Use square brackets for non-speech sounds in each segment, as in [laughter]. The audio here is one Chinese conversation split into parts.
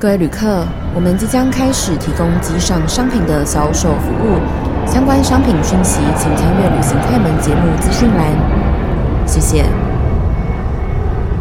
各位旅客，我们即将开始提供机上商品的销售服务，相关商品讯息请参阅旅行快门节目资讯栏。谢谢。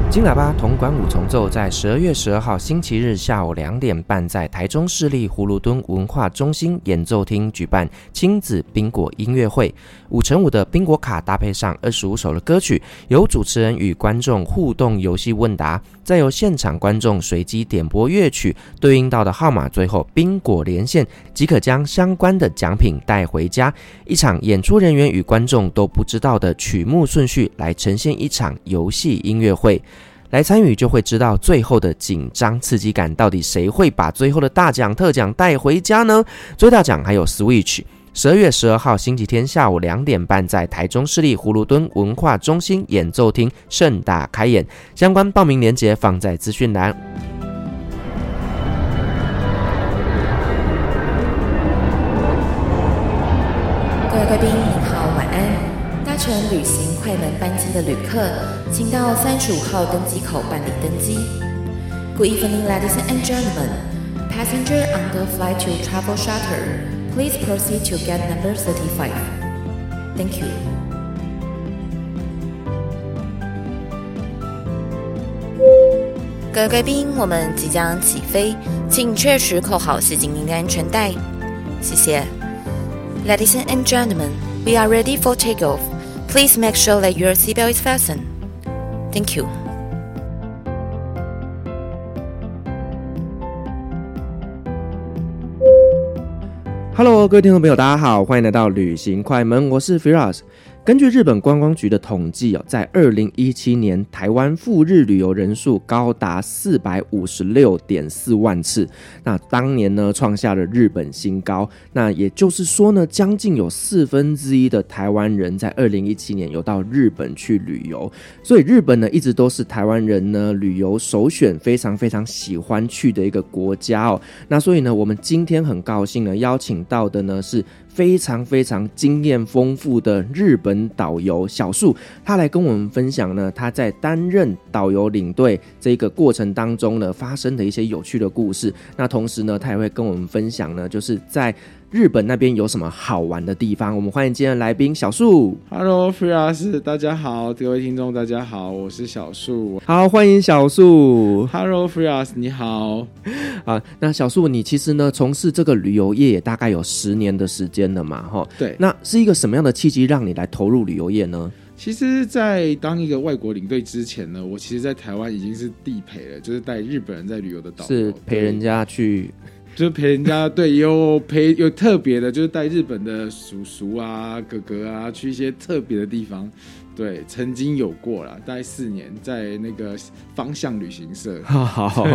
金喇叭铜管五重奏在十二月十二号星期日下午两点半，在台中市立葫芦墩文化中心演奏厅举办亲子宾果音乐会。五乘五的宾果卡搭配上二十五首的歌曲，由主持人与观众互动游戏问答，再由现场观众随机点播乐曲对应到的号码，最后宾果连线即可将相关的奖品带回家。一场演出人员与观众都不知道的曲目顺序，来呈现一场游戏音乐会。来参与就会知道最后的紧张刺激感，到底谁会把最后的大奖特奖带回家呢？最大奖还有 Switch。十二月十二号星期天下午两点半，在台中市立葫芦墩文化中心演奏厅盛大开演，相关报名链接放在资讯栏。各位贵宾您好，晚安。搭乘旅行快门班机的旅客，请到三十五号登机口办理登机。Good evening, ladies and gentlemen. Passenger on the flight to Travel Shutter please proceed to gate number thirty-five. Thank you. 各位贵宾，我们即将起飞，请确实扣好系紧您的安全带。谢谢。Ladies and gentlemen, we are ready for takeoff. Please make sure that your seatbelt is fastened. Thank you. Hello，各位听众朋友，大家好，欢迎来到旅行快门，我是 Firas。根据日本观光局的统计哦，在二零一七年，台湾赴日旅游人数高达四百五十六点四万次，那当年呢创下了日本新高。那也就是说呢，将近有四分之一的台湾人在二零一七年有到日本去旅游，所以日本呢一直都是台湾人呢旅游首选，非常非常喜欢去的一个国家哦。那所以呢，我们今天很高兴呢邀请到的呢是。非常非常经验丰富的日本导游小树，他来跟我们分享呢，他在担任导游领队这个过程当中呢，发生的一些有趣的故事。那同时呢，他也会跟我们分享呢，就是在。日本那边有什么好玩的地方？我们欢迎今天的来宾小树。Hello，Firas，大家好，各位听众大家好，我是小树。好，欢迎小树。Hello，Firas，你好。[laughs] 啊，那小树，你其实呢，从事这个旅游业也大概有十年的时间了嘛？哈，对。那是一个什么样的契机让你来投入旅游业呢？其实，在当一个外国领队之前呢，我其实，在台湾已经是地陪了，就是带日本人在旅游的导游，是陪人家去。就陪人家，对，有陪有特别的，就是带日本的叔叔啊、哥哥啊去一些特别的地方。对，曾经有过了，大概四年，在那个方向旅行社。好。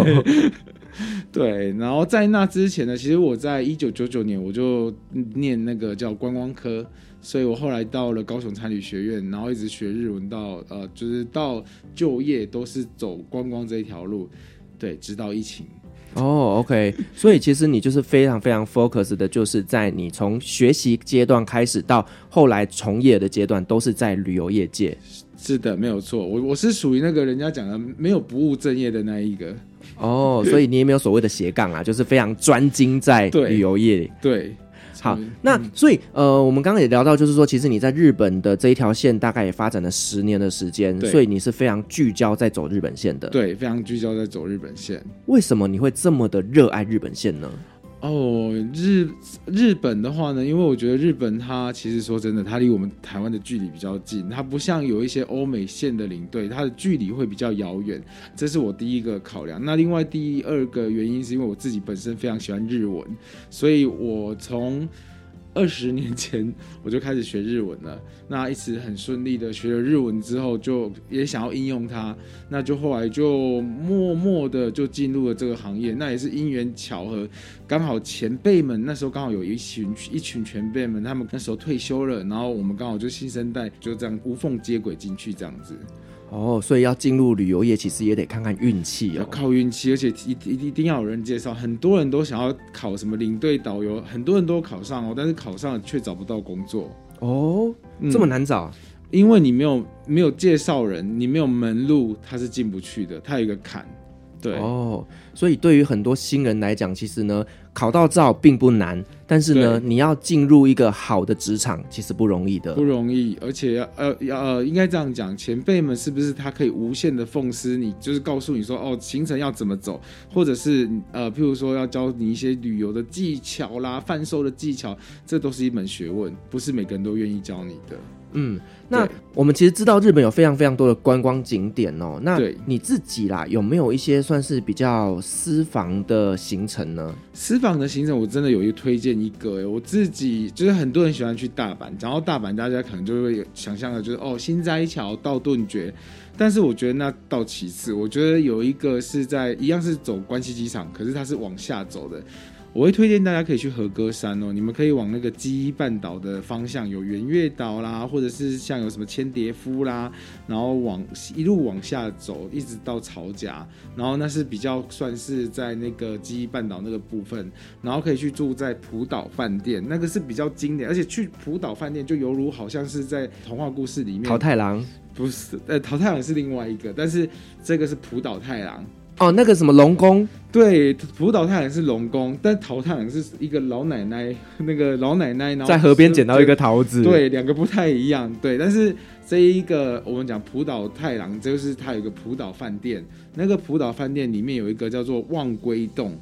对，然后在那之前呢，其实我在一九九九年我就念那个叫观光科，所以我后来到了高雄餐旅学院，然后一直学日文到呃，就是到就业都是走观光这一条路。对，直到疫情。哦、oh，OK，所以其实你就是非常非常 focus 的，就是在你从学习阶段开始到后来从业的阶段，都是在旅游业界。是的，没有错，我我是属于那个人家讲的没有不务正业的那一个。哦、oh，所以你也没有所谓的斜杠啊，就是非常专精在旅游业。对。对好，那所以呃，我们刚刚也聊到，就是说，其实你在日本的这一条线大概也发展了十年的时间，所以你是非常聚焦在走日本线的。对，非常聚焦在走日本线。为什么你会这么的热爱日本线呢？哦，日日本的话呢，因为我觉得日本它其实说真的，它离我们台湾的距离比较近，它不像有一些欧美线的领队，它的距离会比较遥远，这是我第一个考量。那另外第二个原因是因为我自己本身非常喜欢日文，所以我从二十年前我就开始学日文了，那一直很顺利的学了日文之后，就也想要应用它，那就后来就默默的就进入了这个行业，那也是因缘巧合，刚好前辈们那时候刚好有一群一群前辈们，他们那时候退休了，然后我们刚好就新生代就这样无缝接轨进去这样子。哦，所以要进入旅游业，其实也得看看运气哦，要靠运气，而且一一一定要有人介绍。很多人都想要考什么领队导游，很多人都考上哦，但是考上了却找不到工作哦，这么难找？嗯，因为你没有没有介绍人，你没有门路，他是进不去的，他有一个坎。对哦，所以对于很多新人来讲，其实呢，考到照并不难，但是呢，你要进入一个好的职场，其实不容易的，不容易。而且要呃要呃，应该这样讲，前辈们是不是他可以无限的奉师你，就是告诉你说哦，行程要怎么走，或者是呃，譬如说要教你一些旅游的技巧啦、贩售的技巧，这都是一门学问，不是每个人都愿意教你的。嗯，那我们其实知道日本有非常非常多的观光景点哦。那你自己啦，有没有一些算是比较私房的行程呢？私房的行程，我真的有一个推荐一个诶，我自己就是很多人喜欢去大阪，然后大阪，大家可能就会想象的就是哦，新斋桥到顿觉，但是我觉得那到其次，我觉得有一个是在一样是走关西机场，可是它是往下走的。我会推荐大家可以去和歌山哦，你们可以往那个基伊半岛的方向，有圆月岛啦，或者是像有什么千蝶夫啦，然后往一路往下走，一直到草甲，然后那是比较算是在那个基伊半岛那个部分，然后可以去住在浦岛饭店，那个是比较经典，而且去浦岛饭店就犹如好像是在童话故事里面。桃太郎不是，呃，桃太郎是另外一个，但是这个是浦岛太郎。哦，那个什么龙宫，对，福岛太郎是龙宫，但桃太郎是一个老奶奶，那个老奶奶，然后在河边捡到一个桃子，对，两个不太一样，对，但是这一个我们讲浦岛太郎，就是他有一个浦岛饭店，那个浦岛饭店里面有一个叫做望归洞。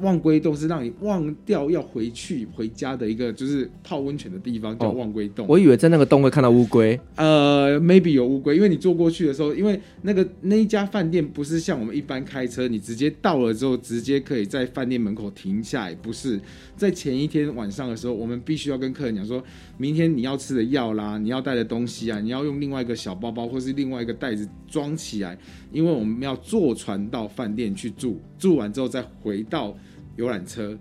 望归洞是让你忘掉要回去回家的一个，就是泡温泉的地方，叫望归洞。我以为在那个洞会看到乌龟，呃，maybe 有乌龟，因为你坐过去的时候，因为那个那一家饭店不是像我们一般开车，你直接到了之后直接可以在饭店门口停下来，不是在前一天晚上的时候，我们必须要跟客人讲说，明天你要吃的药啦，你要带的东西啊，你要用另外一个小包包或是另外一个袋子装起来，因为我们要坐船到饭店去住，住完之后再回到。游览车，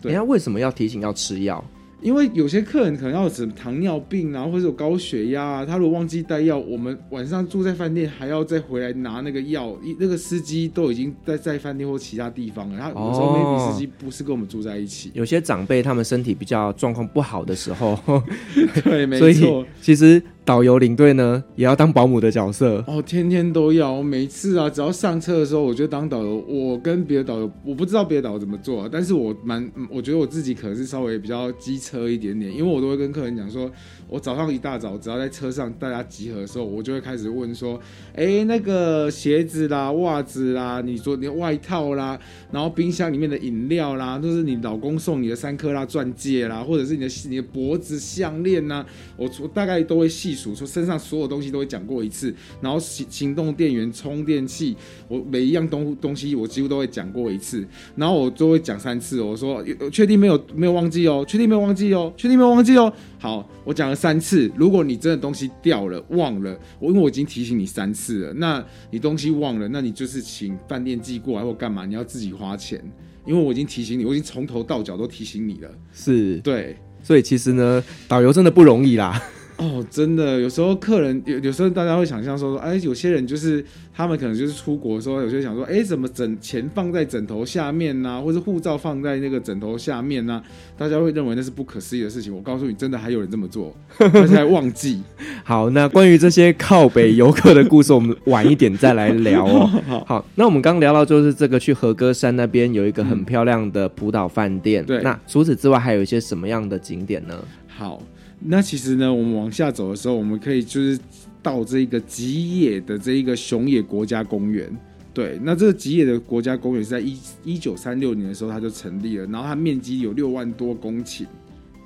对，人家为什么要提醒要吃药？因为有些客人可能要有什么糖尿病啊，或者有高血压啊，他如果忘记带药，我们晚上住在饭店还要再回来拿那个药，那个司机都已经在在饭店或其他地方了，他有时候 maybe 司机不是跟我们住在一起。有些长辈他们身体比较状况不好的时候，[laughs] 对，没 [laughs] 错，其实。导游领队呢，也要当保姆的角色哦，天天都要。每次啊，只要上车的时候，我就当导游。我跟别的导游，我不知道别的导游怎么做啊，但是我蛮，我觉得我自己可能是稍微比较机车一点点，因为我都会跟客人讲说，我早上一大早，只要在车上大家集合的时候，我就会开始问说，哎，那个鞋子啦、袜子啦，你说你的外套啦，然后冰箱里面的饮料啦，都是你老公送你的三克拉钻戒啦，或者是你的你的脖子项链呐，我我大概都会细。数说身上所有东西都会讲过一次，然后行行动电源、充电器，我每一样东东西我几乎都会讲过一次，然后我都会讲三次。我说确定没有没有忘记哦，确定没有忘记哦，确定没有忘记哦。好，我讲了三次。如果你真的东西掉了忘了，我因为我已经提醒你三次了，那你东西忘了，那你就是请饭店寄过来或干嘛，你要自己花钱，因为我已经提醒你，我已经从头到脚都提醒你了。是对，所以其实呢，导游真的不容易啦。哦，真的，有时候客人有，有时候大家会想象说说，哎，有些人就是他们可能就是出国的时候，有些人想说，哎，怎么枕钱放在枕头下面呐、啊，或者护照放在那个枕头下面呐、啊？大家会认为那是不可思议的事情。我告诉你，真的还有人这么做，而且还忘记。[laughs] 好，那关于这些靠北游客的故事，我们晚一点再来聊哦。[laughs] 好，好，那我们刚聊到就是这个去和歌山那边有一个很漂亮的葡岛饭店。对、嗯，那除此之外还有一些什么样的景点呢？好。那其实呢，我们往下走的时候，我们可以就是到这个吉野的这一个熊野国家公园。对，那这个吉野的国家公园是在一一九三六年的时候它就成立了，然后它面积有六万多公顷，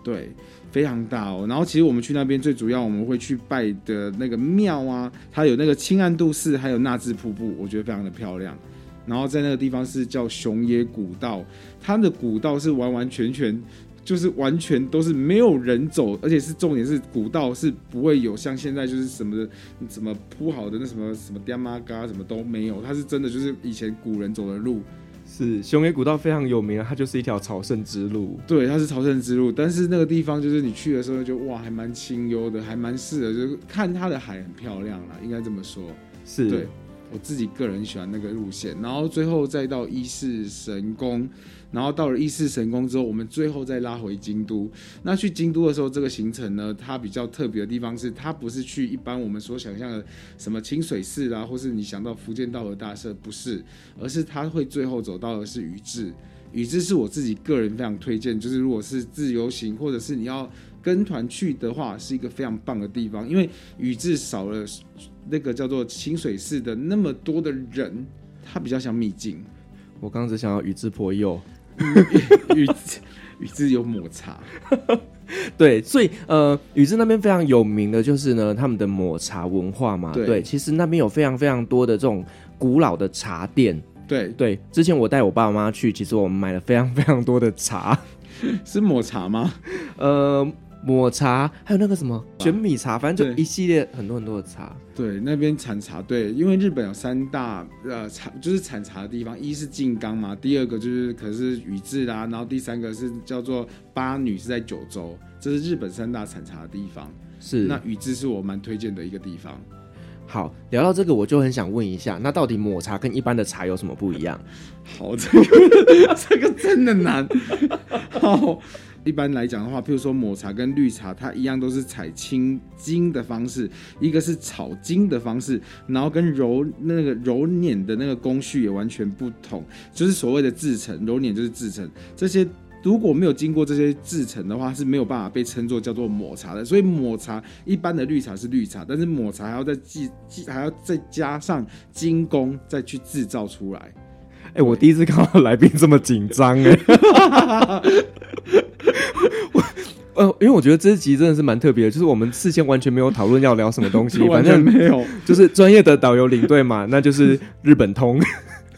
对，非常大哦。然后其实我们去那边最主要我们会去拜的那个庙啊，它有那个清暗度寺，还有纳智瀑布，我觉得非常的漂亮。然后在那个地方是叫熊野古道，它的古道是完完全全。就是完全都是没有人走，而且是重点是古道是不会有像现在就是什么什么铺好的那什么什么爹妈嘎什么都没有，它是真的就是以前古人走的路。是雄野古道非常有名啊，它就是一条朝圣之路。对，它是朝圣之路，但是那个地方就是你去的时候就哇，还蛮清幽的，还蛮适合，就是看它的海很漂亮啦，应该这么说。是，对。我自己个人喜欢那个路线，然后最后再到伊势神宫，然后到了伊势神宫之后，我们最后再拉回京都。那去京都的时候，这个行程呢，它比较特别的地方是，它不是去一般我们所想象的什么清水寺啦，或是你想到福建道和大社，不是，而是它会最后走到的是宇治。宇治是我自己个人非常推荐，就是如果是自由行或者是你要跟团去的话，是一个非常棒的地方，因为宇治少了那个叫做清水寺的那么多的人，它比较像秘境。我刚刚只想要宇治颇右，宇治宇治有抹茶，[laughs] 对，所以呃，宇治那边非常有名的就是呢，他们的抹茶文化嘛，对，对，其实那边有非常非常多的这种古老的茶店。对。对，之前我带我爸妈去，其实我们买了非常非常多的茶，[laughs] 是抹茶吗？呃，抹茶，还有那个什么玄米茶，反正就一系列很多很多的茶。对，那边产茶，对，因为日本有三大呃产，就是产茶的地方，一是静冈嘛，第二个就是可是宇治啦，然后第三个是叫做八女，是在九州，这是日本三大产茶的地方。是，那宇治是我蛮推荐的一个地方。好，聊到这个，我就很想问一下，那到底抹茶跟一般的茶有什么不一样？好，这个 [laughs] 这个真的难。好，一般来讲的话，譬如说抹茶跟绿茶，它一样都是采青精的方式，一个是炒精的方式，然后跟揉那个揉捻的那个工序也完全不同，就是所谓的制成，揉捻就是制成这些。如果没有经过这些制成的话，是没有办法被称作叫做抹茶的。所以抹茶一般的绿茶是绿茶，但是抹茶还要再记记，还要再加上精工再去制造出来。哎、欸，我第一次看到来宾这么紧张哎。[laughs] 呃，因为我觉得这一集真的是蛮特别的，就是我们事先完全没有讨论要聊什么东西，[laughs] 完全没有，[laughs] 就是专业的导游领队嘛，那就是日本通。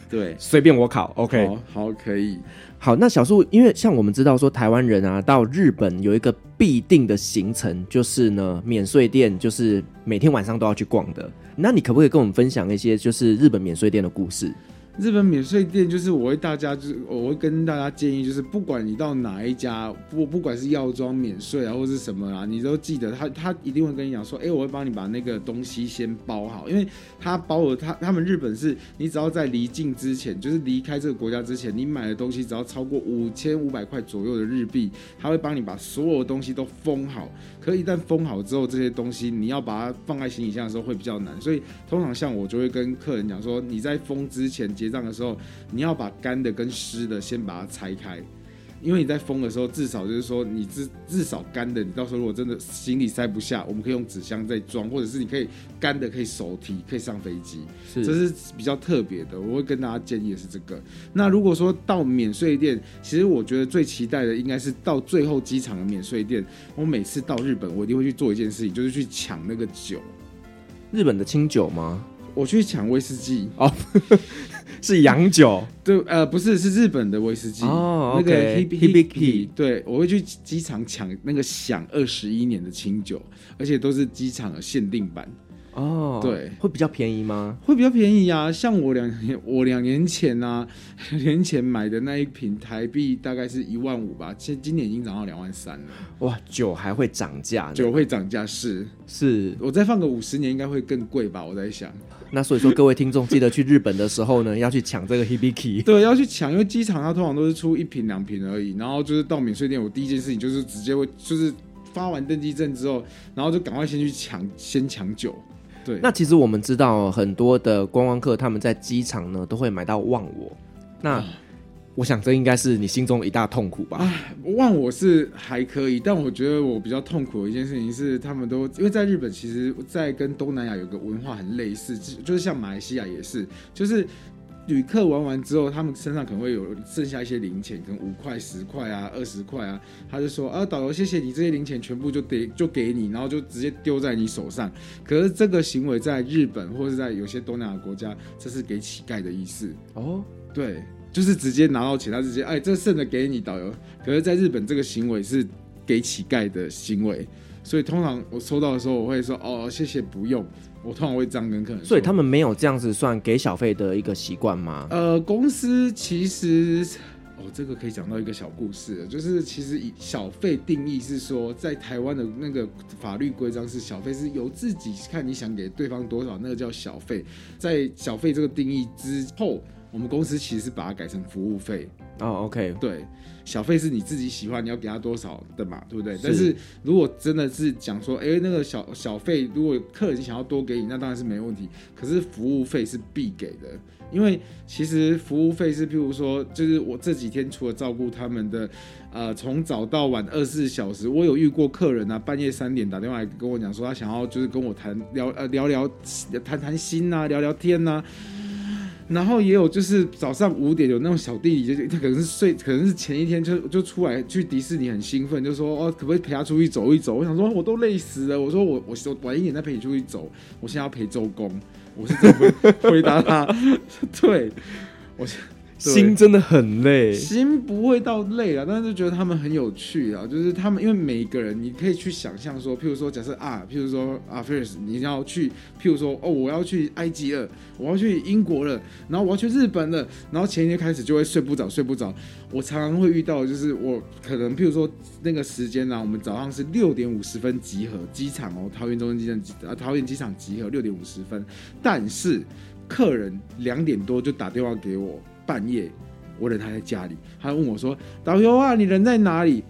对，随便我考，OK，好，好，可以。好，那小树，因为像我们知道说，台湾人啊到日本有一个必定的行程，就是呢免税店，就是每天晚上都要去逛的。那你可不可以跟我们分享一些就是日本免税店的故事？日本免税店就是我会大家就是我会跟大家建议，就是不管你到哪一家，不不管是药妆免税啊，或是什么啊，你都记得他他一定会跟你讲说，哎、我会帮你把那个东西先包好，因为他包了他他们日本是，你只要在离境之前，就是离开这个国家之前，你买的东西只要超过五千五百块左右的日币，他会帮你把所有的东西都封好。可一旦封好之后，这些东西你要把它放在行李箱的时候会比较难，所以通常像我就会跟客人讲说，你在封之前结账的时候，你要把干的跟湿的先把它拆开。因为你在封的时候，至少就是说你至至少干的，你到时候如果真的行李塞不下，我们可以用纸箱再装，或者是你可以干的可以手提，可以上飞机，是这是比较特别的。我会跟大家建议的是这个。那如果说到免税店，其实我觉得最期待的应该是到最后机场的免税店。我每次到日本，我一定会去做一件事情，就是去抢那个酒。日本的清酒吗？我去抢威士忌哦。[laughs] 是洋酒，对，呃，不是，是日本的威士忌哦，那个 Hibiki，对，我会去机场抢那个享二十一年的清酒，而且都是机场的限定版。哦，对，会比较便宜吗？会比较便宜啊！像我两年，我两年前啊，[laughs] 两年前买的那一瓶台币大概是一万五吧，现今年已经涨到两万三了。哇，酒还会涨价？酒会涨价是是，我再放个五十年应该会更贵吧？我在想。那所以说，各位听众记得去日本的时候呢，要去抢这个 Hibiki。[laughs] 对，要去抢，因为机场它通常都是出一瓶两瓶而已。然后就是到免税店，我第一件事情就是直接会，就是发完登机证之后，然后就赶快先去抢，先抢酒。对，那其实我们知道很多的观光客他们在机场呢都会买到忘我，那我想这应该是你心中一大痛苦吧？啊，忘我是还可以，但我觉得我比较痛苦的一件事情是，他们都因为在日本，其实，在跟东南亚有个文化很类似，就是像马来西亚也是，就是。旅客玩完之后，他们身上可能会有剩下一些零钱，可能五块、十块啊、二十块啊。他就说：“啊，导游，谢谢你，这些零钱全部就得就给你，然后就直接丢在你手上。”可是这个行为在日本或者在有些东南亚国家，这是给乞丐的意思哦。对，就是直接拿到钱，他直接哎，这剩的给你，导游。可是在日本，这个行为是给乞丐的行为，所以通常我收到的时候，我会说：“哦，谢谢，不用。”我通常会这样跟客人说，所以他们没有这样子算给小费的一个习惯吗？呃，公司其实哦，这个可以讲到一个小故事，就是其实以小费定义是说，在台湾的那个法律规章是小费是由自己看你想给对方多少，那个叫小费。在小费这个定义之后，我们公司其实是把它改成服务费。哦，OK，对，小费是你自己喜欢，你要给他多少的嘛，对不对？是。但是如果真的是讲说，哎，那个小小费，如果客人想要多给你，那当然是没问题。可是服务费是必给的，因为其实服务费是，譬如说，就是我这几天除了照顾他们的，呃，从早到晚二十四小时，我有遇过客人啊，半夜三点打电话来跟我讲说，他想要就是跟我谈聊呃聊聊谈谈心呐，聊聊天呐。然后也有就是早上五点有那种小弟弟，就是他可能是睡，可能是前一天就就出来去迪士尼很兴奋，就说哦，可不可以陪他出去走一走？我想说我都累死了，我说我我我晚一点再陪你出去走，我现在要陪周公，我是怎么回答他，[laughs] 对，我。心真的很累，心不会到累啊，但是就觉得他们很有趣啊，就是他们因为每一个人，你可以去想象说，譬如说假设啊，譬如说啊，Ferris，你要去，譬如说哦，我要去埃及了，我要去英国了，然后我要去日本了，然后前一天开始就会睡不着，睡不着。我常常会遇到，就是我可能譬如说那个时间呢、啊，我们早上是六点五十分集合机场哦，桃园中心机场啊，桃园机场集合六点五十分，但是客人两点多就打电话给我。半夜，我人还在家里，他问我说：“导游啊，你人在哪里？”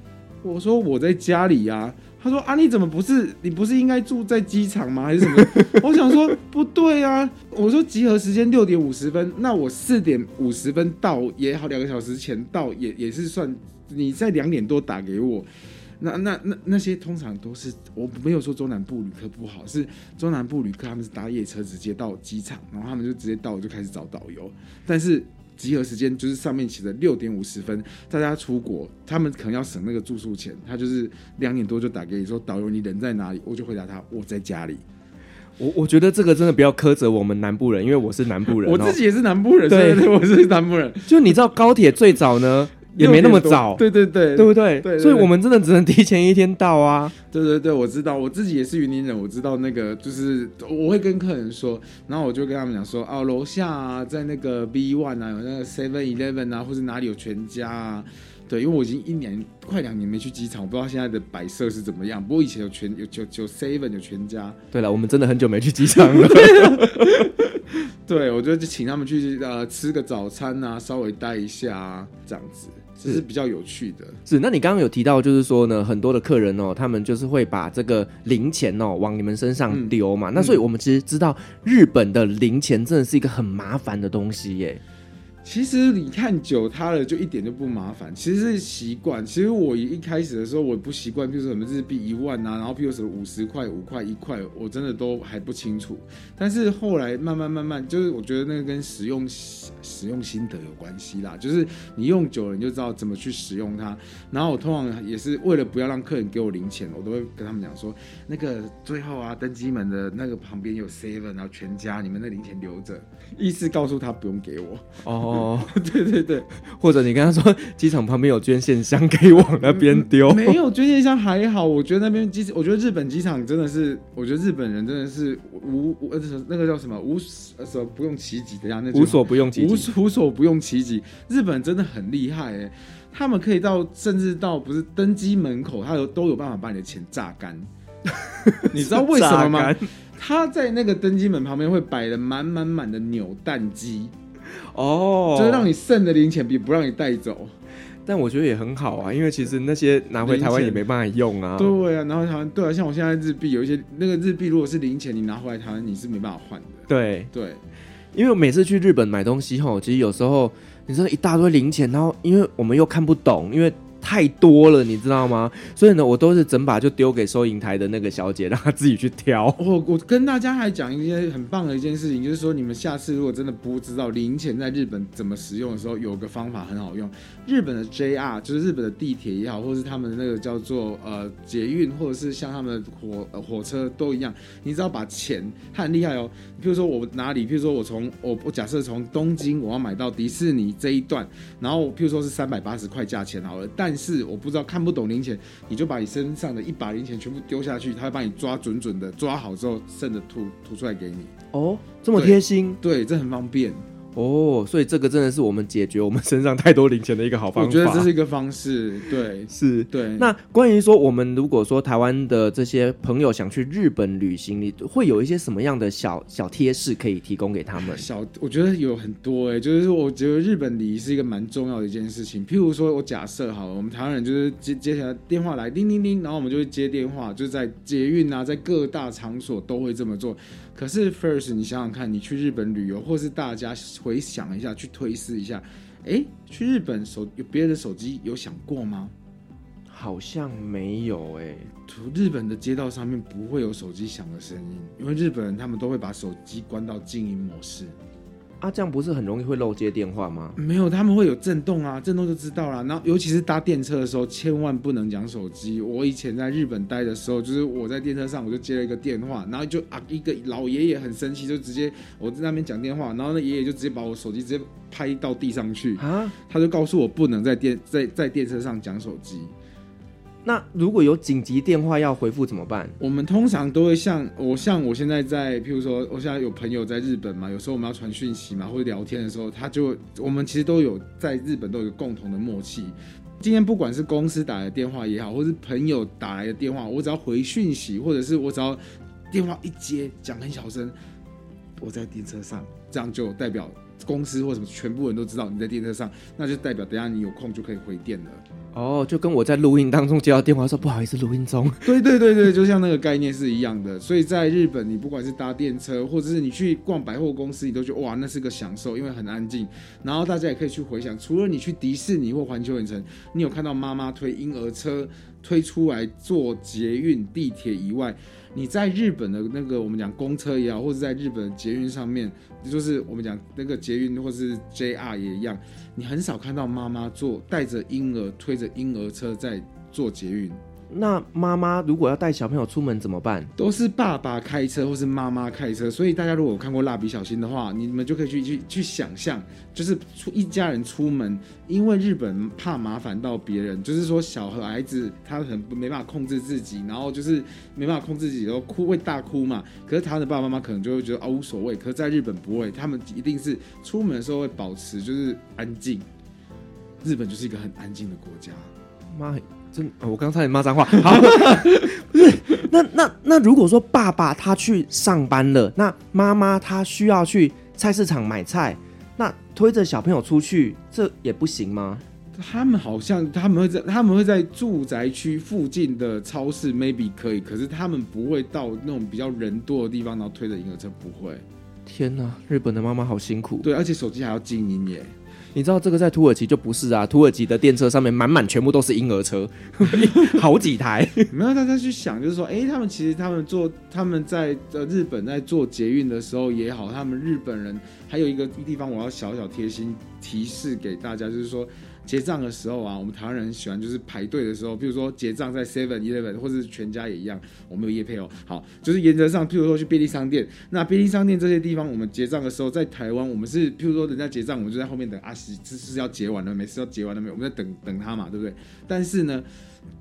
我说：“我在家里呀。”他说：“啊，你怎么不是？你不是应该住在机场吗？还是什么？” [laughs] 我想说不对啊。我说集合时间六点五十分，那我四点五十分到也好，两个小时前到也也是算。你在两点多打给我，那那那那些通常都是我没有说中南部旅客不好，是中南部旅客他们是搭夜车直接到机场，然后他们就直接到就开始找导游，但是。集合时间就是上面写的六点五十分，大家出国，他们可能要省那个住宿钱，他就是两点多就打给你说，导游你人在哪里？我就回答他我在家里。我我觉得这个真的不要苛责我们南部人，因为我是南部人，我自己也是南部人，对，对，我是南部人。就你知道高铁最早呢？也没那么早，对对对，对不对？对，所以我们真的只能提前一天到啊。对对对，我知道，我自己也是云林人，我知道那个就是我会跟客人说，然后我就跟他们讲说，哦，楼下啊，在那个 B One 啊，有那个 Seven Eleven 啊，或者哪里有全家啊。对，因为我已经一年快两年没去机场，我不知道现在的摆设是怎么样。不过以前有全有有有 Seven 有全家。对了，我们真的很久没去机场了。对，我就请他们去呃吃个早餐啊，稍微待一下啊，这样子。这是比较有趣的，是。那你刚刚有提到，就是说呢，很多的客人哦，他们就是会把这个零钱哦往你们身上丢嘛。嗯、那所以我们其实知道，日本的零钱真的是一个很麻烦的东西耶。其实你看久它了，就一点都不麻烦。其实是习惯。其实我一开始的时候，我不习惯，比如说什么日币一万啊，然后比如什么五十块、五块、一块，我真的都还不清楚。但是后来慢慢慢慢，就是我觉得那个跟使用使用心得有关系啦。就是你用久了，你就知道怎么去使用它。然后我通常也是为了不要让客人给我零钱，我都会跟他们讲说，那个最后啊，登机门的那个旁边有 seven，然后全家，你们那零钱留着，意思告诉他不用给我哦。哦，[laughs] 对对对，或者你跟他说机场旁边有捐献箱，可以往那边丢。没有捐献箱还好，我觉得那边机，我觉得日本机场真的是，我觉得日本人真的是无无呃那个叫什么无所不用其极的样，那无所不用其极，无无所不用其极。日本真的很厉害哎，他们可以到甚至到不是登机门口，他有都有办法把你的钱榨干。[laughs] 你知道为什么吗？他在那个登机门旁边会摆了满满满的扭蛋机。哦，就是让你剩的零钱比不让你带走，但我觉得也很好啊，因为其实那些拿回台湾也没办法用啊。对啊，拿回台湾，对啊，像我现在日币有一些那个日币，如果是零钱，你拿回来台湾你是没办法换的。对对，因为我每次去日本买东西吼，其实有时候你知道一大堆零钱，然后因为我们又看不懂，因为。太多了，你知道吗？所以呢，我都是整把就丢给收银台的那个小姐，让她自己去挑。我我跟大家还讲一件很棒的一件事情，就是说你们下次如果真的不知道零钱在日本怎么使用的时候，有个方法很好用。日本的 JR 就是日本的地铁也好，或是他们的那个叫做呃捷运，或者是像他们的火、火车都一样，你只要把钱，它很厉害哦。比如说我哪里，比如说我从我我假设从东京我要买到迪士尼这一段，然后譬如说是三百八十块价钱好了，但是我不知道看不懂零钱，你就把你身上的一把零钱全部丢下去，他会帮你抓准准的，抓好之后剩的吐吐出来给你。哦，这么贴心，对，对，这很方便。哦，所以这个真的是我们解决我们身上太多零钱的一个好方法。我觉得这是一个方式，对，是，对。那关于说我们如果说台湾的这些朋友想去日本旅行，你会有一些什么样的小小贴士可以提供给他们？小，我觉得有很多哎、欸，就是我觉得日本礼仪是一个蛮重要的一件事情。譬如说，我假设好了，我们台湾人就是接接起来电话来，叮叮叮，然后我们就会接电话，就是在捷运啊，在各大场所都会这么做。可是，First，你想想看，你去日本旅游，或是大家回想一下，去推思一下，哎，去日本手有别人的手机有响过吗？好像没有哎。日本的街道上面不会有手机响的声音，因为日本人他们都会把手机关到静音模式。啊，这样不是很容易会漏接电话吗？没有，他们会有震动啊，震动就知道了。然后，尤其是搭电车的时候，千万不能讲手机。我以前在日本待的时候，就是我在电车上，我就接了一个电话，然后就啊，一个老爷爷很生气，就直接我在那边讲电话，然后那爷爷就直接把我手机直接拍到地上去啊，他就告诉我不能在电在在电车上讲手机。那如果有紧急电话要回复怎么办？我们通常都会像我，像我现在在，譬如说，我现在有朋友在日本嘛，有时候我们要传讯息嘛，或者聊天的时候，他就我们其实都有在日本都有个共同的默契。今天不管是公司打来的电话也好，或是朋友打来的电话，我只要回讯息，或者是我只要电话一接，讲很小声，我在电车上，这样就代表公司或什么全部人都知道你在电车上，那就代表等下你有空就可以回电了。哦，就跟我在录音当中接到电话说不好意思，录音中。对对对对，就像那个概念是一样的。所以在日本，你不管是搭电车，或者是你去逛百货公司，你都觉得哇，那是个享受，因为很安静。然后大家也可以去回想，除了你去迪士尼或环球影城，你有看到妈妈推婴儿车推出来坐捷运、地铁以外，你在日本的那个我们讲公车也好，或者在日本捷运上面，就是我们讲那个捷运或是 JR 也一样。你很少看到妈妈坐带着婴儿推着婴儿车在坐捷运。那妈妈如果要带小朋友出门怎么办？都是爸爸开车或是妈妈开车。所以大家如果有看过蜡笔小新的话，你们就可以去去去想象，就是出一家人出门，因为日本怕麻烦到别人，就是说小孩子他很没办法控制自己，然后就是没办法控制自己，然后哭会大哭嘛。可是他的爸爸妈妈可能就会觉得哦无所谓。可是在日本不会，他们一定是出门的时候会保持就是安静。日本就是一个很安静的国家。妈。真，我刚才也骂脏话。[laughs] 好，不是，那那那如果说爸爸他去上班了，那妈妈她需要去菜市场买菜，那推着小朋友出去，这也不行吗？他们好像他们会在他们会在住宅区附近的超市，maybe 可以，可是他们不会到那种比较人多的地方，然后推着婴儿车，不会。天哪，日本的妈妈好辛苦。对，而且手机还要静音耶。你知道这个在土耳其就不是啊，土耳其的电车上面满满全部都是婴儿车，[laughs] 好几台。没有大家去想，就是说，哎、他们其实他们做他们在呃日本在做捷运的时候也好，他们日本人还有一个地方我要小小贴心提示给大家，就是说。结账的时候啊，我们台湾人喜欢就是排队的时候，比如说结账在 Seven Eleven 或者是全家也一样，我们有夜配哦。好，就是原则上，譬如说去便利商店，那便利商店这些地方，我们结账的时候，在台湾我们是譬如说人家结账，我们就在后面等阿西，这是要结完了没？是要结完了没有？我们在等等他嘛，对不对？但是呢。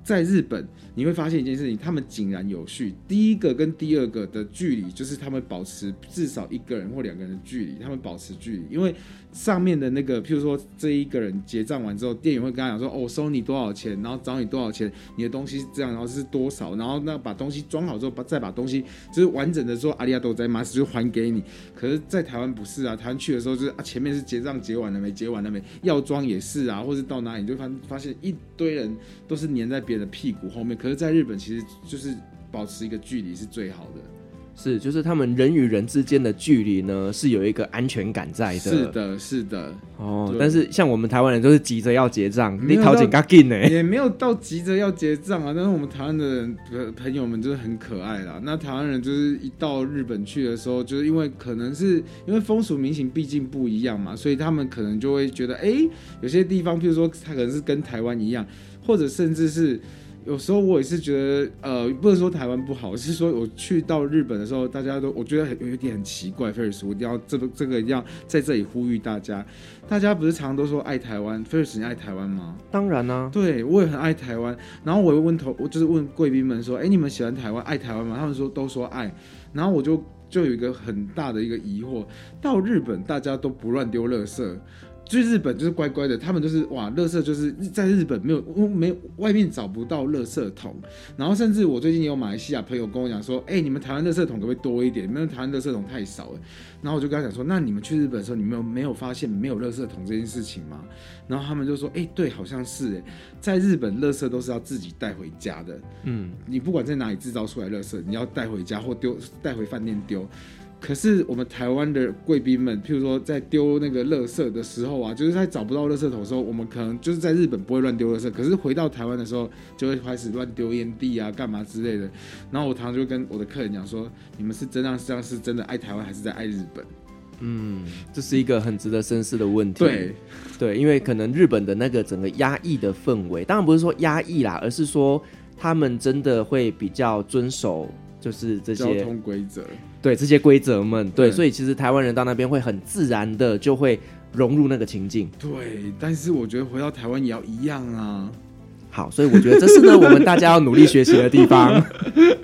在日本，你会发现一件事情，他们井然有序。第一个跟第二个的距离，就是他们保持至少一个人或两个人的距离，他们保持距离。因为上面的那个，譬如说这一个人结账完之后，店员会跟他讲说：“哦，收你多少钱，然后找你多少钱，你的东西是这样，然后是多少，然后那把东西装好之后，把再把东西就是完整的说阿里亚多在马斯就还给你。”可是，在台湾不是啊，台湾去的时候就是啊，前面是结账结完了没？结完了没？要装也是啊，或者到哪里你就发发现一堆人都是粘在别人的屁股后面，可是，在日本其实就是保持一个距离是最好的，是就是他们人与人之间的距离呢是有一个安全感在的，是的，是的，哦。但是像我们台湾人都是急着要结账，你掏钱赶紧呢，也没有到急着要结账啊。但是我们台湾的人朋友们就是很可爱啦。那台湾人就是一到日本去的时候，就是因为可能是因为风俗民情毕竟不一样嘛，所以他们可能就会觉得，哎、欸，有些地方，譬如说他可能是跟台湾一样。或者甚至是有时候我也是觉得，呃，不能说台湾不好，是说我去到日本的时候，大家都我觉得很有一点很奇怪。First，我一定要这个这个一定要在这里呼吁大家，大家不是常常都说爱台湾，First，你爱台湾吗？当然啊，对我也很爱台湾。然后我又问头，我就是问贵宾们说，哎，你们喜欢台湾，爱台湾吗？他们说都说爱。然后我就就有一个很大的一个疑惑：到日本大家都不乱丢垃圾。去日本就是乖乖的，他们就是哇，垃圾就是在日本没有没有外面找不到垃圾桶，然后甚至我最近也有马来西亚朋友跟我讲说，哎、你们台湾垃圾桶可不可以多一点？你们台湾垃圾桶太少了。然后我就跟他讲说，那你们去日本的时候，你们有没有发现没有垃圾桶这件事情吗？然后他们就说，哎、对，好像是哎，在日本垃圾都是要自己带回家的，嗯，你不管在哪里制造出来垃圾，你要带回家或丢带回饭店丢。可是我们台湾的贵宾们，譬如说在丢那个垃圾的时候啊，就是在找不到垃圾桶的时候，我们可能就是在日本不会乱丢垃圾，可是回到台湾的时候，就会开始乱丢烟蒂啊，干嘛之类的。然后我常常就跟我的客人讲说，你们是真让这样是真的爱台湾，还是在爱日本？嗯，这是一个很值得深思的问题。对，对，因为可能日本的那个整个压抑的氛围，当然不是说压抑啦，而是说他们真的会比较遵守。就是这些交通规则，对这些规则们，对，所以其实台湾人到那边会很自然的就会融入那个情境。对，但是我觉得回到台湾也要一样啊。好，所以我觉得这是呢，我们大家要努力学习的地方。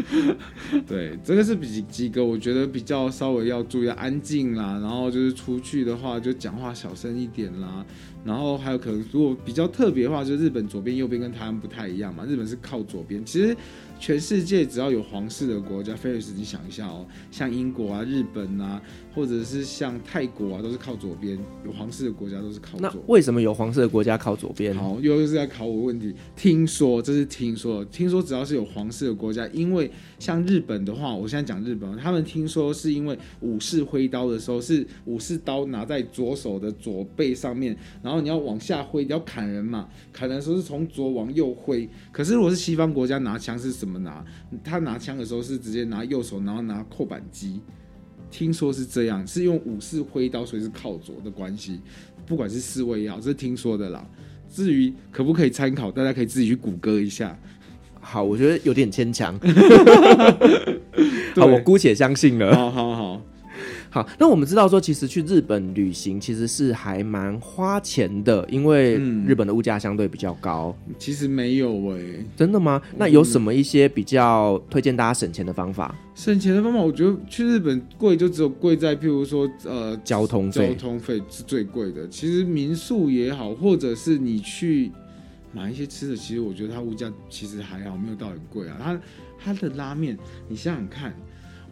[laughs] 对，这个是比几个我觉得比较稍微要注意安静啦，然后就是出去的话就讲话小声一点啦，然后还有可能如果比较特别的话，就是日本左边右边跟台湾不太一样嘛，日本是靠左边，其实。全世界只要有皇室的国家，菲尔斯，你想一下哦，像英国啊、日本啊，或者是像泰国啊，都是靠左边。有皇室的国家都是靠左。那为什么有皇室的国家靠左边？好，又是在考我问题。听说这是听说，听说只要是有皇室的国家，因为像日本的话，我现在讲日本，他们听说是因为武士挥刀的时候，是武士刀拿在左手的左背上面，然后你要往下挥，你要砍人嘛，砍人的时候是从左往右挥。可是如果是西方国家拿枪是什么？拿他拿枪的时候是直接拿右手，然后拿扣扳机。听说是这样，是用武士挥刀，所以是靠左的关系。不管是侍卫也好，这是听说的啦。至于可不可以参考，大家可以自己去谷歌一下。好，我觉得有点牵强。[laughs] [laughs] 好，我姑且相信了。好好好。那我们知道说，其实去日本旅行其实是还蛮花钱的，因为日本的物价相对比较高。嗯、其实没有哎、欸，真的吗？那有什么一些比较推荐大家省钱的方法？省钱的方法，我觉得去日本贵就只有贵在，譬如说呃，交通费，交通费是最贵的。其实民宿也好，或者是你去买一些吃的，其实我觉得它物价其实还好，没有到很贵啊。它它的拉面，你想想看。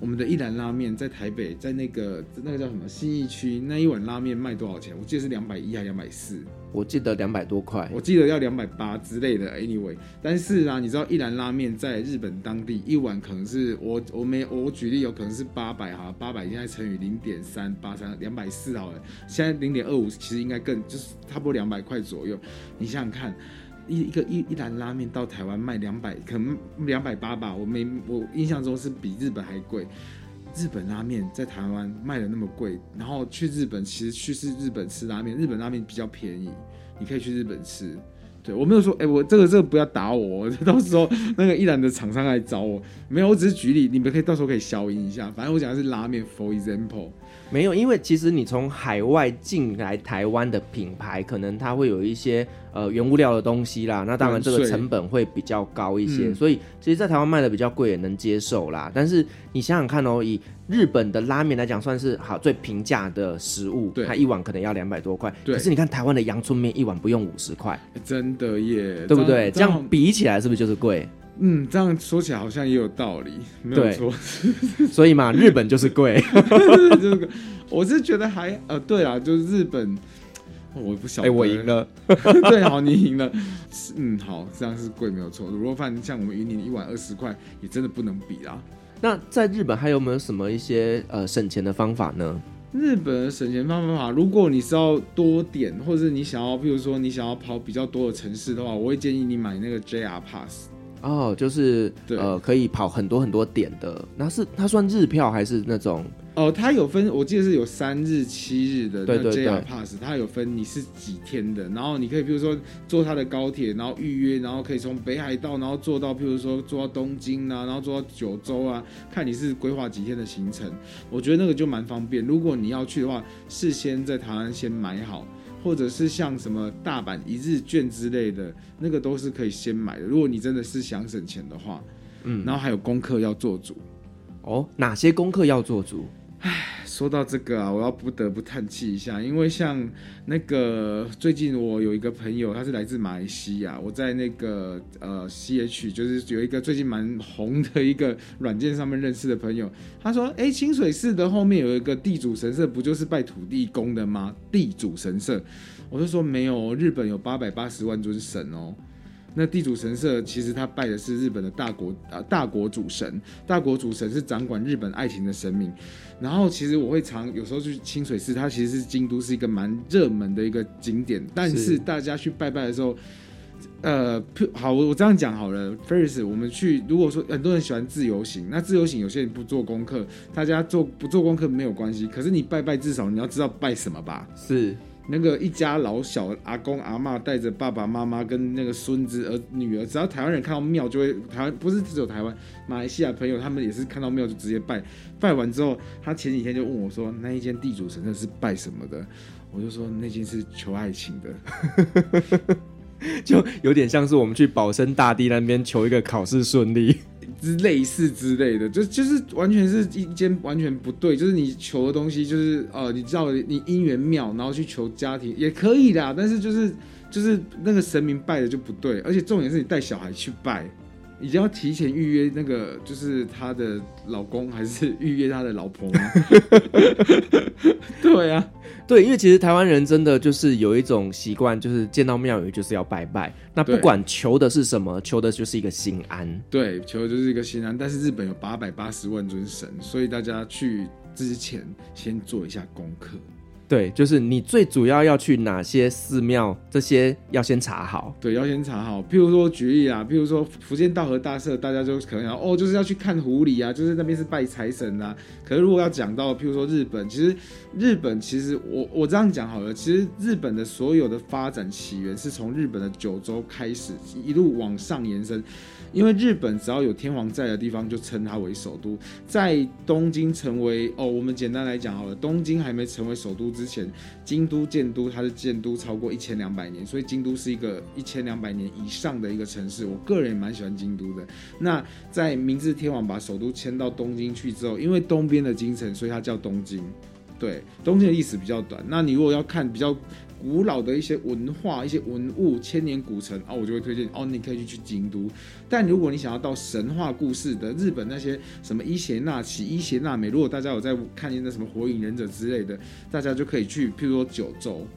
我们的一兰拉面在台北，在那个那个叫什么新义区，那一碗拉面卖多少钱？我记得是两百一还两百四？我记得两百多块，我记得要两百八之类的。Anyway，但是啊，你知道一兰拉面在日本当地一碗可能是我我没我举例有可能是八百哈，八百现在乘以零点三八三两百四好了，现在零点二五其实应该更就是差不多两百块左右。你想想看。一一个一一兰拉面到台湾卖两百，可能两百八吧。我没我印象中是比日本还贵。日本拉面在台湾卖的那么贵，然后去日本其实去是日本吃拉面，日本拉面比较便宜，你可以去日本吃。对我没有说，哎、我这个这个不要打我，[laughs] 到时候那个一兰的厂商来找我，没有，我只是举例，你们可以到时候可以消音一下。反正我讲的是拉面，for example。没有，因为其实你从海外进来台湾的品牌，可能它会有一些呃原物料的东西啦，那当然这个成本会比较高一些，嗯、所以其实，在台湾卖的比较贵也能接受啦。但是你想想看哦，以日本的拉面来讲，算是好最平价的食物，它一碗可能要两百多块。可是你看台湾的阳春面一碗不用五十块，真的耶，对不对？这样，这样比起来是不是就是贵？嗯，这样说起来好像也有道理，没有错。[laughs] 所以嘛，日本就是贵。[laughs] 这个我是觉得还呃，对啊，就是日本，我不晓得。哎、欸，我赢了。[laughs] 对，好，你赢了。嗯，好，这样是贵没有错。卤肉饭像我们云林一碗二十块，也真的不能比啦。那在日本还有没有什么一些呃省钱的方法呢？日本的省钱方法，如果你是要多点，或者你想要，比如说你想要跑比较多的城市的话，我会建议你买那个 JR Pass。哦，就是呃，可以跑很多很多点的，那是它算日票还是那种？哦，它有分，我记得是有三日、七日的那 JR Pass，它有分你是几天的，然后你可以比如说坐它的高铁，然后预约，然后可以从北海道，然后坐到譬如说坐到东京啊，然后坐到九州啊，看你是规划几天的行程，我觉得那个就蛮方便。如果你要去的话，事先在台湾先买好。或者是像什么大阪一日券之类的，那个都是可以先买的。如果你真的是想省钱的话，嗯，然后还有功课要做足。哦，哪些功课要做足？说到这个啊，我要不得不叹气一下，因为像那个最近我有一个朋友，他是来自马来西亚，我在那个呃 CH，就是有一个最近蛮红的一个软件上面认识的朋友，他说：“哎，清水寺的后面有一个地主神社，不就是拜土地公的吗？地主神社。”我就说没有，日本有八百八十万尊神哦。那地主神社其实他拜的是日本的大国啊，大国主神，大国主神是掌管日本爱情的神明。然后其实我会常有时候去清水寺，它其实是京都是一个蛮热门的一个景点，但是大家去拜拜的时候，呃，好，我我这样讲好了，Ferris，我们去，如果说很多人喜欢自由行，那自由行有些人不做功课，大家做不做功课没有关系，可是你拜拜至少你要知道拜什么吧？是。那个一家老小，阿公阿嬷带着爸爸妈妈跟那个孙子儿女儿，只要台湾人看到庙就会，台湾不是只有台湾，马来西亚朋友他们也是看到庙就直接拜，拜完之后，他前几天就问我说，那一间地主神社是拜什么的？[laughs] 我就说那间是求爱情的，[laughs] 就有点像是我们去保生大帝那边求一个考试顺利。之类似之类的，就就是完全是一间完全不对，就是你求的东西就是呃，你知道你姻缘庙，然后去求家庭也可以的，但是就是就是那个神明拜的就不对，而且重点是你带小孩去拜，已经要提前预约那个就是她的老公还是 [laughs] 预约她的老婆吗？[laughs] 对啊。对，因为其实台湾人真的就是有一种习惯，就是见到庙宇就是要拜拜。那不管求的是什么，求的就是一个心安。对，求的就是一个心安。但是日本有八百八十万尊神，所以大家去之前先做一下功课。对，就是你最主要要去哪些寺庙，这些要先查好。对，要先查好。譬如说举例啊，譬如说福建道和大社，大家就可能要哦，就是要去看狐狸啊，就是那边是拜财神啊。可是如果要讲到譬如说日本，其实日本其实我我这样讲好了，其实日本的所有的发展起源是从日本的九州开始，一路往上延伸。因为日本只要有天皇在的地方，就称它为首都。在东京成为哦，我们简单来讲好了，东京还没成为首都之前，京都建都它是建都超过一千两百年，所以京都是一个一千两百年以上的一个城市。我个人也蛮喜欢京都的。那在明治天皇把首都迁到东京去之后，因为东边的京城，所以它叫东京。对，东京的历史比较短。那你如果要看比较。古老的一些文化、一些文物、千年古城啊，我就会推荐哦，你可以去去京都。但如果你想要到神话故事的日本那些什么伊邪那岐、伊邪那美，如果大家有在看见那什么火影忍者之类的，大家就可以去，譬如说九州。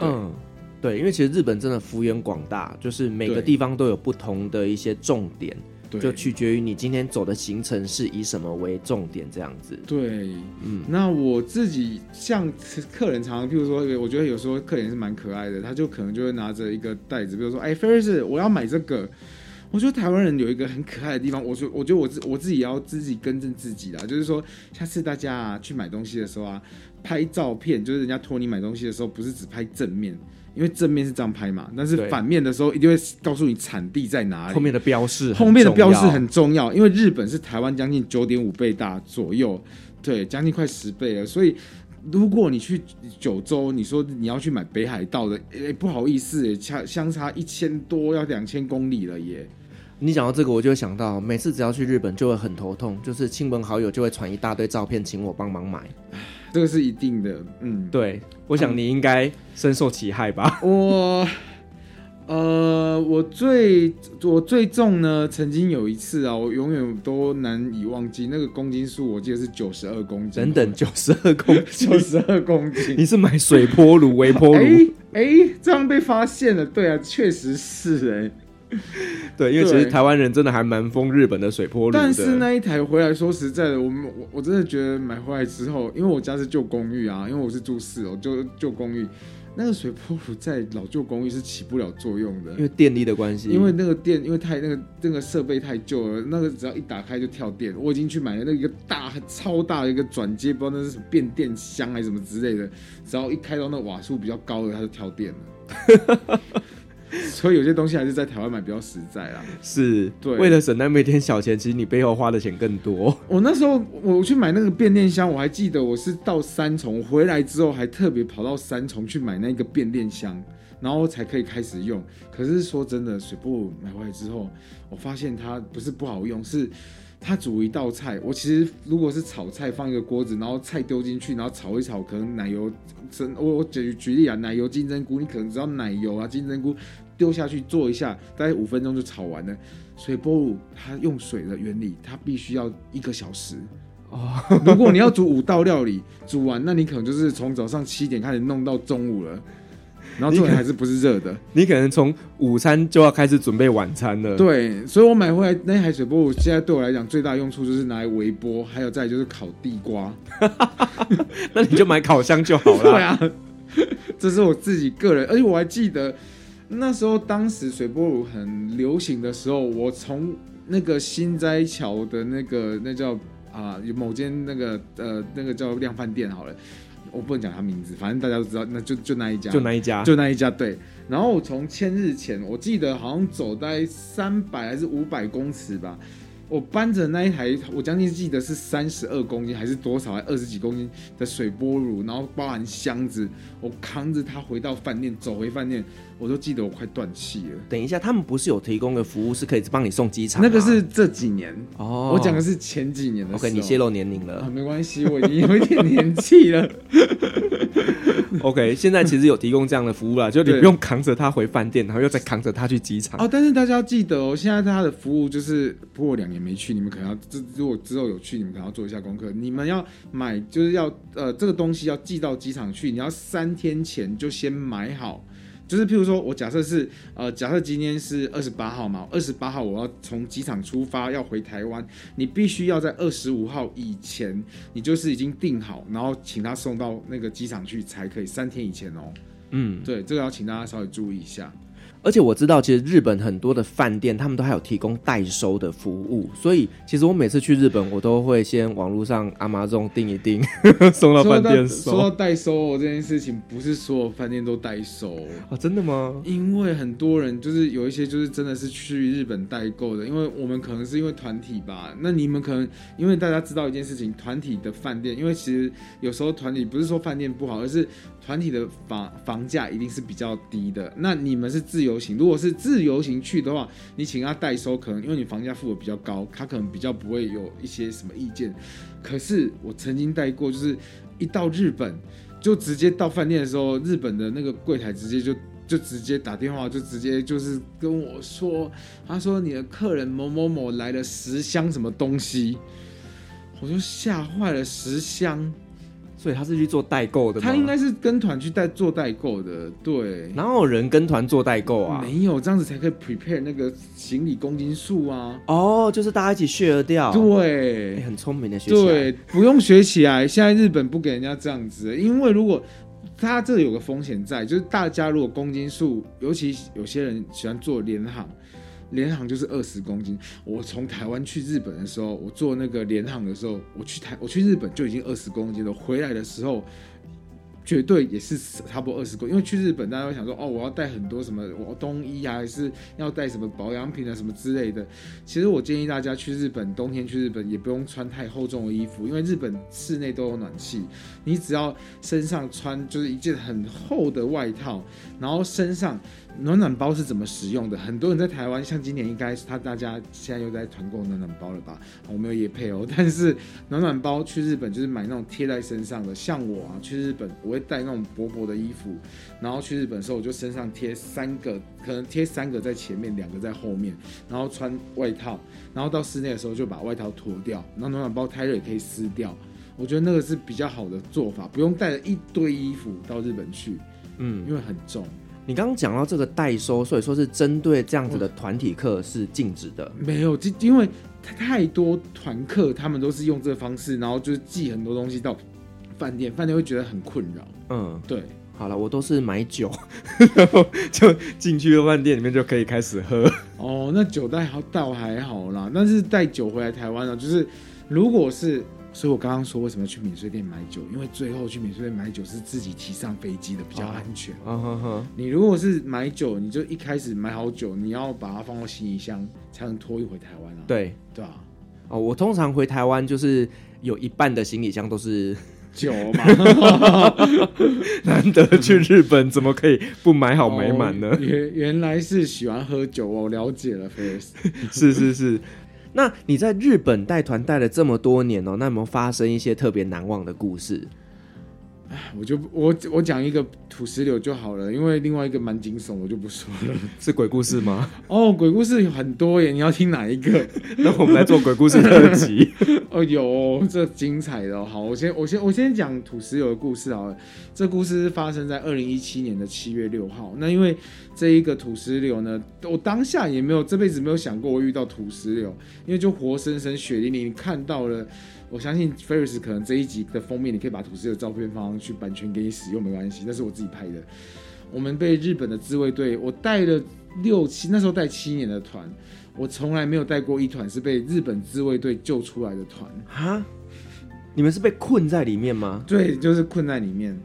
嗯，对，因为其实日本真的幅员广大，就是每个地方都有不同的一些重点。就取决于你今天走的行程是以什么为重点，这样子。对，嗯，那我自己像客人常常，譬如说，我觉得有时候客人是蛮可爱的，他就可能就会拿着一个袋子，比如说，哎，Ferris，我要买这个。我觉得台湾人有一个很可爱的地方，我说，我觉得我自我自己也要自己更正自己啦，就是说，下次大家啊去买东西的时候啊，拍照片，就是人家托你买东西的时候，不是只拍正面。因为正面是这样拍嘛，但是反面的时候一定会告诉你产地在哪里，后面的标示，后面的标示很重要。因为日本是台湾将近九点五倍大左右，对，将近快十倍了。所以如果你去九州，你说你要去买北海道的，哎，不好意思，差相差一千多，要两千公里了耶。你讲到这个，我就会想到，每次只要去日本就会很头痛，就是亲朋好友就会传一大堆照片，请我帮忙买。这个是一定的，嗯，对，我想你应该深受其害吧？[laughs] 我，呃，我最我最重呢，曾经有一次啊，我永远都难以忘记那个公斤数，我记得是九十二公斤，等等，九十二公斤，九十二 [laughs] 公斤，你是买水波炉、微波炉？哎哎，这样被发现了，对啊，确实是哎、欸。[laughs] 对，因为其实台湾人真的还蛮疯日本的水波炉。但是那一台回来，说实在的，我们我我真的觉得买回来之后，因为我家是旧公寓啊，因为我是住四楼，就旧公寓，那个水波炉在老旧公寓是起不了作用的，因为电力的关系。因为那个电，因为太那个那个设备太旧了，那个只要一打开就跳电。我已经去买了那一个大超大的一个转接，不知道那是什么变电箱还是什么之类的，只要一开到那瓦数比较高的，它就跳电了。[laughs] [laughs] 所以有些东西还是在台湾买比较实在啦。是，对，为了省那么一点小钱，其实你背后花的钱更多。我那时候我去买那个变电箱，我还记得我是到三重回来之后，还特别跑到三重去买那个变电箱，然后才可以开始用。可是说真的，水波炉买回来之后，我发现它不是不好用，是他煮一道菜，我其实如果是炒菜，放一个锅子，然后菜丢进去，然后炒一炒，可能奶油，我我举举例啊，奶油金针菇，你可能只要奶油啊金针菇丢下去做一下，大概五分钟就炒完了。水波炉它用水的原理，它必须要一个小时哦。[laughs] 如果你要煮五道料理，煮完，那你可能就是从早上七点开始弄到中午了。然后重点还是不是热的，你可能从午餐就要开始准备晚餐了。对，所以我买回来那台水波炉，现在对我来讲最大用处就是拿来微波，还有再就是烤地瓜。[laughs] 那你就买烤箱就好了。对啊，这是我自己个人，而且我还记得那时候当时水波炉很流行的时候，我从那个新斋桥的那个那叫啊，有某间那个呃那个叫量贩店好了。我不能讲他名字，反正大家都知道，那就就那一家，就那一家，就那一家。对，然后我从千日前，我记得好像走在三百还是五百公尺吧。我搬着那一台，我将近记得是三十二公斤还是多少，还二十几公斤的水波炉，然后包含箱子，我扛着它回到饭店，走回饭店，我都记得我快断气了。等一下，他们不是有提供的服务是可以帮你送机场？那个是这几年哦，我讲的是前几年的。OK，你泄露年龄了。啊，没关系，我已经有一点年纪了。[laughs] OK，现在其实有提供这样的服务啦，就你不用扛着它回饭店，然后又再扛着它去机场。哦，但是大家要记得哦，现在它的服务就是，不过两年没去，你们可能要，这如果之后有去，你们可能要做一下功课。你们要买，就是要呃，这个东西要寄到机场去，你要三天前就先买好。就是譬如说，我假设是呃，假设今天是二十八号嘛，二十八号我要从机场出发要回台湾，你必须要在二十五号以前，你就是已经订好，然后请他送到那个机场去才可以，三天以前哦。嗯，对，这个要请大家稍微注意一下。而且我知道，其实日本很多的饭店，他们都还有提供代收的服务。所以，其实我每次去日本，我都会先网络上 Amazon 订一订，[laughs] 送到饭店收。说到代收这件事情，不是所有饭店都代收啊？真的吗？因为很多人就是有一些就是真的是去日本代购的，因为我们可能是因为团体吧。那你们可能因为大家知道一件事情，团体的饭店，因为其实有时候团体不是说饭店不好，而是团体的房房价一定是比较低的。那你们是自由行，如果是自由行去的话，你请他代收，可能因为你房价付的比较高，他可能比较不会有一些什么意见。可是我曾经带过，就是一到日本，就直接到饭店的时候，日本的那个柜台直接就就直接打电话，就直接就是跟我说，他说你的客人某某某来了十箱什么东西，我就吓坏了，十箱。所以他是去做代购的吗？他应该是跟团去代做代购的，对。哪有人跟团做代购啊？没有，这样子才可以 prepare 那个行李公斤数啊。哦，就是大家一起 share 掉。对，欸、很聪明的学起。对，不用学起来。现在日本不给人家这样子，因为如果他这有个风险在，就是大家如果公斤数，尤其有些人喜欢做联航。联航就是二十公斤。我从台湾去日本的时候，我坐那个联航的时候，我去台我去日本就已经二十公斤了。回来的时候。绝对也是差不多二十公，因为去日本大家会想说，哦，我要带很多什么，我冬衣啊，还是要带什么保养品啊，什么之类的。其实我建议大家去日本，冬天去日本也不用穿太厚重的衣服，因为日本室内都有暖气，你只要身上穿就是一件很厚的外套，然后身上暖暖包是怎么使用的？很多人在台湾，像今年应该是他大家现在又在团购暖暖包了吧？我没有也配哦，但是暖暖包去日本就是买那种贴在身上的，像我啊去日本我。会带那种薄薄的衣服，然后去日本的时候，我就身上贴三个，可能贴三个在前面，两个在后面，然后穿外套，然后到室内的时候就把外套脱掉，然后暖暖包太热也可以撕掉。我觉得那个是比较好的做法，不用带着一堆衣服到日本去，嗯，因为很重。你刚刚讲到这个代收，所以说是针对这样子的团体客是禁止的。没有，就因为太多团客他们都是用这个方式，然后就是寄很多东西到。饭店，饭店会觉得很困扰。嗯，对。好了，我都是买酒，然 [laughs] 后就进去饭店里面就可以开始喝。哦，那酒带好倒还好啦，但是带酒回来台湾呢，就是如果是，所以我刚刚说为什么去免税店买酒，因为最后去免税店买酒是自己提上飞机的，比较安全。嗯哼哼。你如果是买酒，你就一开始买好酒，你要把它放到行李箱才能托运回台湾啊。对，对啊。哦，我通常回台湾就是有一半的行李箱都是。酒嘛，[laughs] 难得去日本，怎么可以不买好买满呢？原原来是喜欢喝酒哦，我了解了，Face。[laughs] 是是是。那你在日本带团带了这么多年哦，那有没有发生一些特别难忘的故事？我就我我讲一个土石流就好了，因为另外一个蛮惊悚，我就不说了。[laughs] 是鬼故事吗？[laughs] 哦，鬼故事有很多耶，你要听哪一个？[laughs] 那我们来做鬼故事特辑。哦，有这精彩的哦。好，我先我先我先讲土石流的故事啊。这故事是发生在二零一七年的七月六号。那因为这一个土石流呢，我当下也没有这辈子没有想过我遇到土石流，因为就活生生血淋淋看到了。我相信 Ferris 可能这一集的封面，你可以把土司的照片放上去，版权给你使用没关系，那是我自己拍的。我们被日本的自卫队，我带了六七，那时候带七年的团，我从来没有带过一团是被日本自卫队救出来的团。哈？你们是被困在里面吗？对，就是困在里面。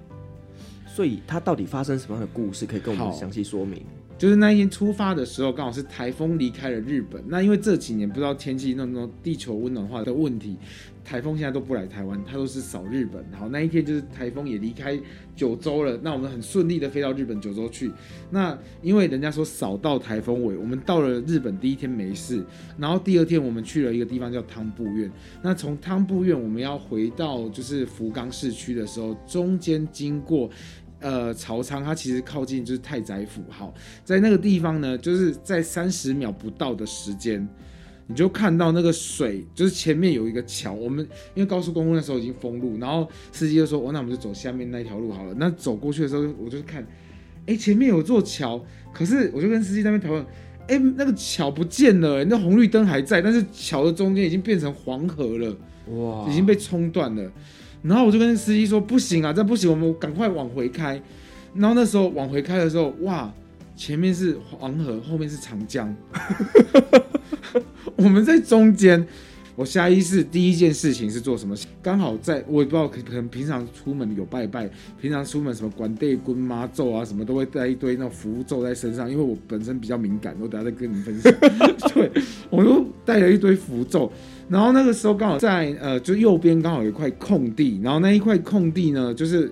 所以他到底发生什么样的故事，可以跟我们详细说明？就是那一天出发的时候，刚好是台风离开了日本。那因为这几年不知道天气那种地球温暖化的问题。台风现在都不来台湾，它都是扫日本。好，那一天就是台风也离开九州了，那我们很顺利的飞到日本九州去。那因为人家说扫到台风尾，我们到了日本第一天没事，然后第二天我们去了一个地方叫汤布院。那从汤布院我们要回到就是福冈市区的时候，中间经过呃朝仓，它其实靠近就是太宰府。好，在那个地方呢，就是在三十秒不到的时间。你就看到那个水，就是前面有一个桥。我们因为高速公路那时候已经封路，然后司机就说：“哦，那我们就走下面那条路好了。”那走过去的时候，我就看，哎，前面有座桥，可是我就跟司机在那边讨论，哎，那个桥不见了，那红绿灯还在，但是桥的中间已经变成黄河了，哇，已经被冲断了。然后我就跟司机说：“不行啊，这不行，我们赶快往回开。”然后那时候往回开的时候，哇，前面是黄河，后面是长江。[laughs] 我们在中间，我下意识第一件事情是做什么？刚好在我也不知道，可可能平常出门有拜拜，平常出门什么管对棍妈咒啊，什么都会带一堆那种符咒在身上。因为我本身比较敏感，我等下再跟你们分享。[laughs] 对，我就带了一堆符咒。然后那个时候刚好在呃，就右边刚好有一块空地，然后那一块空地呢，就是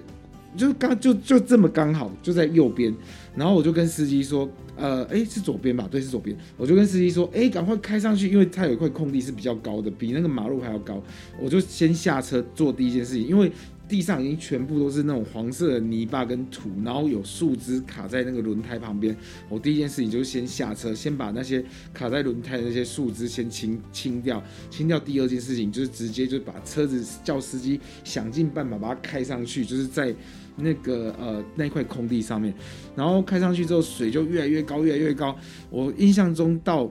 就刚就就这么刚好就在右边。然后我就跟司机说。呃，哎，是左边吧？对，是左边。我就跟司机说，哎，赶快开上去，因为它有一块空地是比较高的，比那个马路还要高。我就先下车做第一件事情，因为地上已经全部都是那种黄色的泥巴跟土，然后有树枝卡在那个轮胎旁边。我第一件事情就是先下车，先把那些卡在轮胎的那些树枝先清清掉。清掉。第二件事情就是直接就把车子叫司机想尽办法把它开上去，就是在。那个呃那块空地上面，然后开上去之后，水就越来越高，越来越高。我印象中到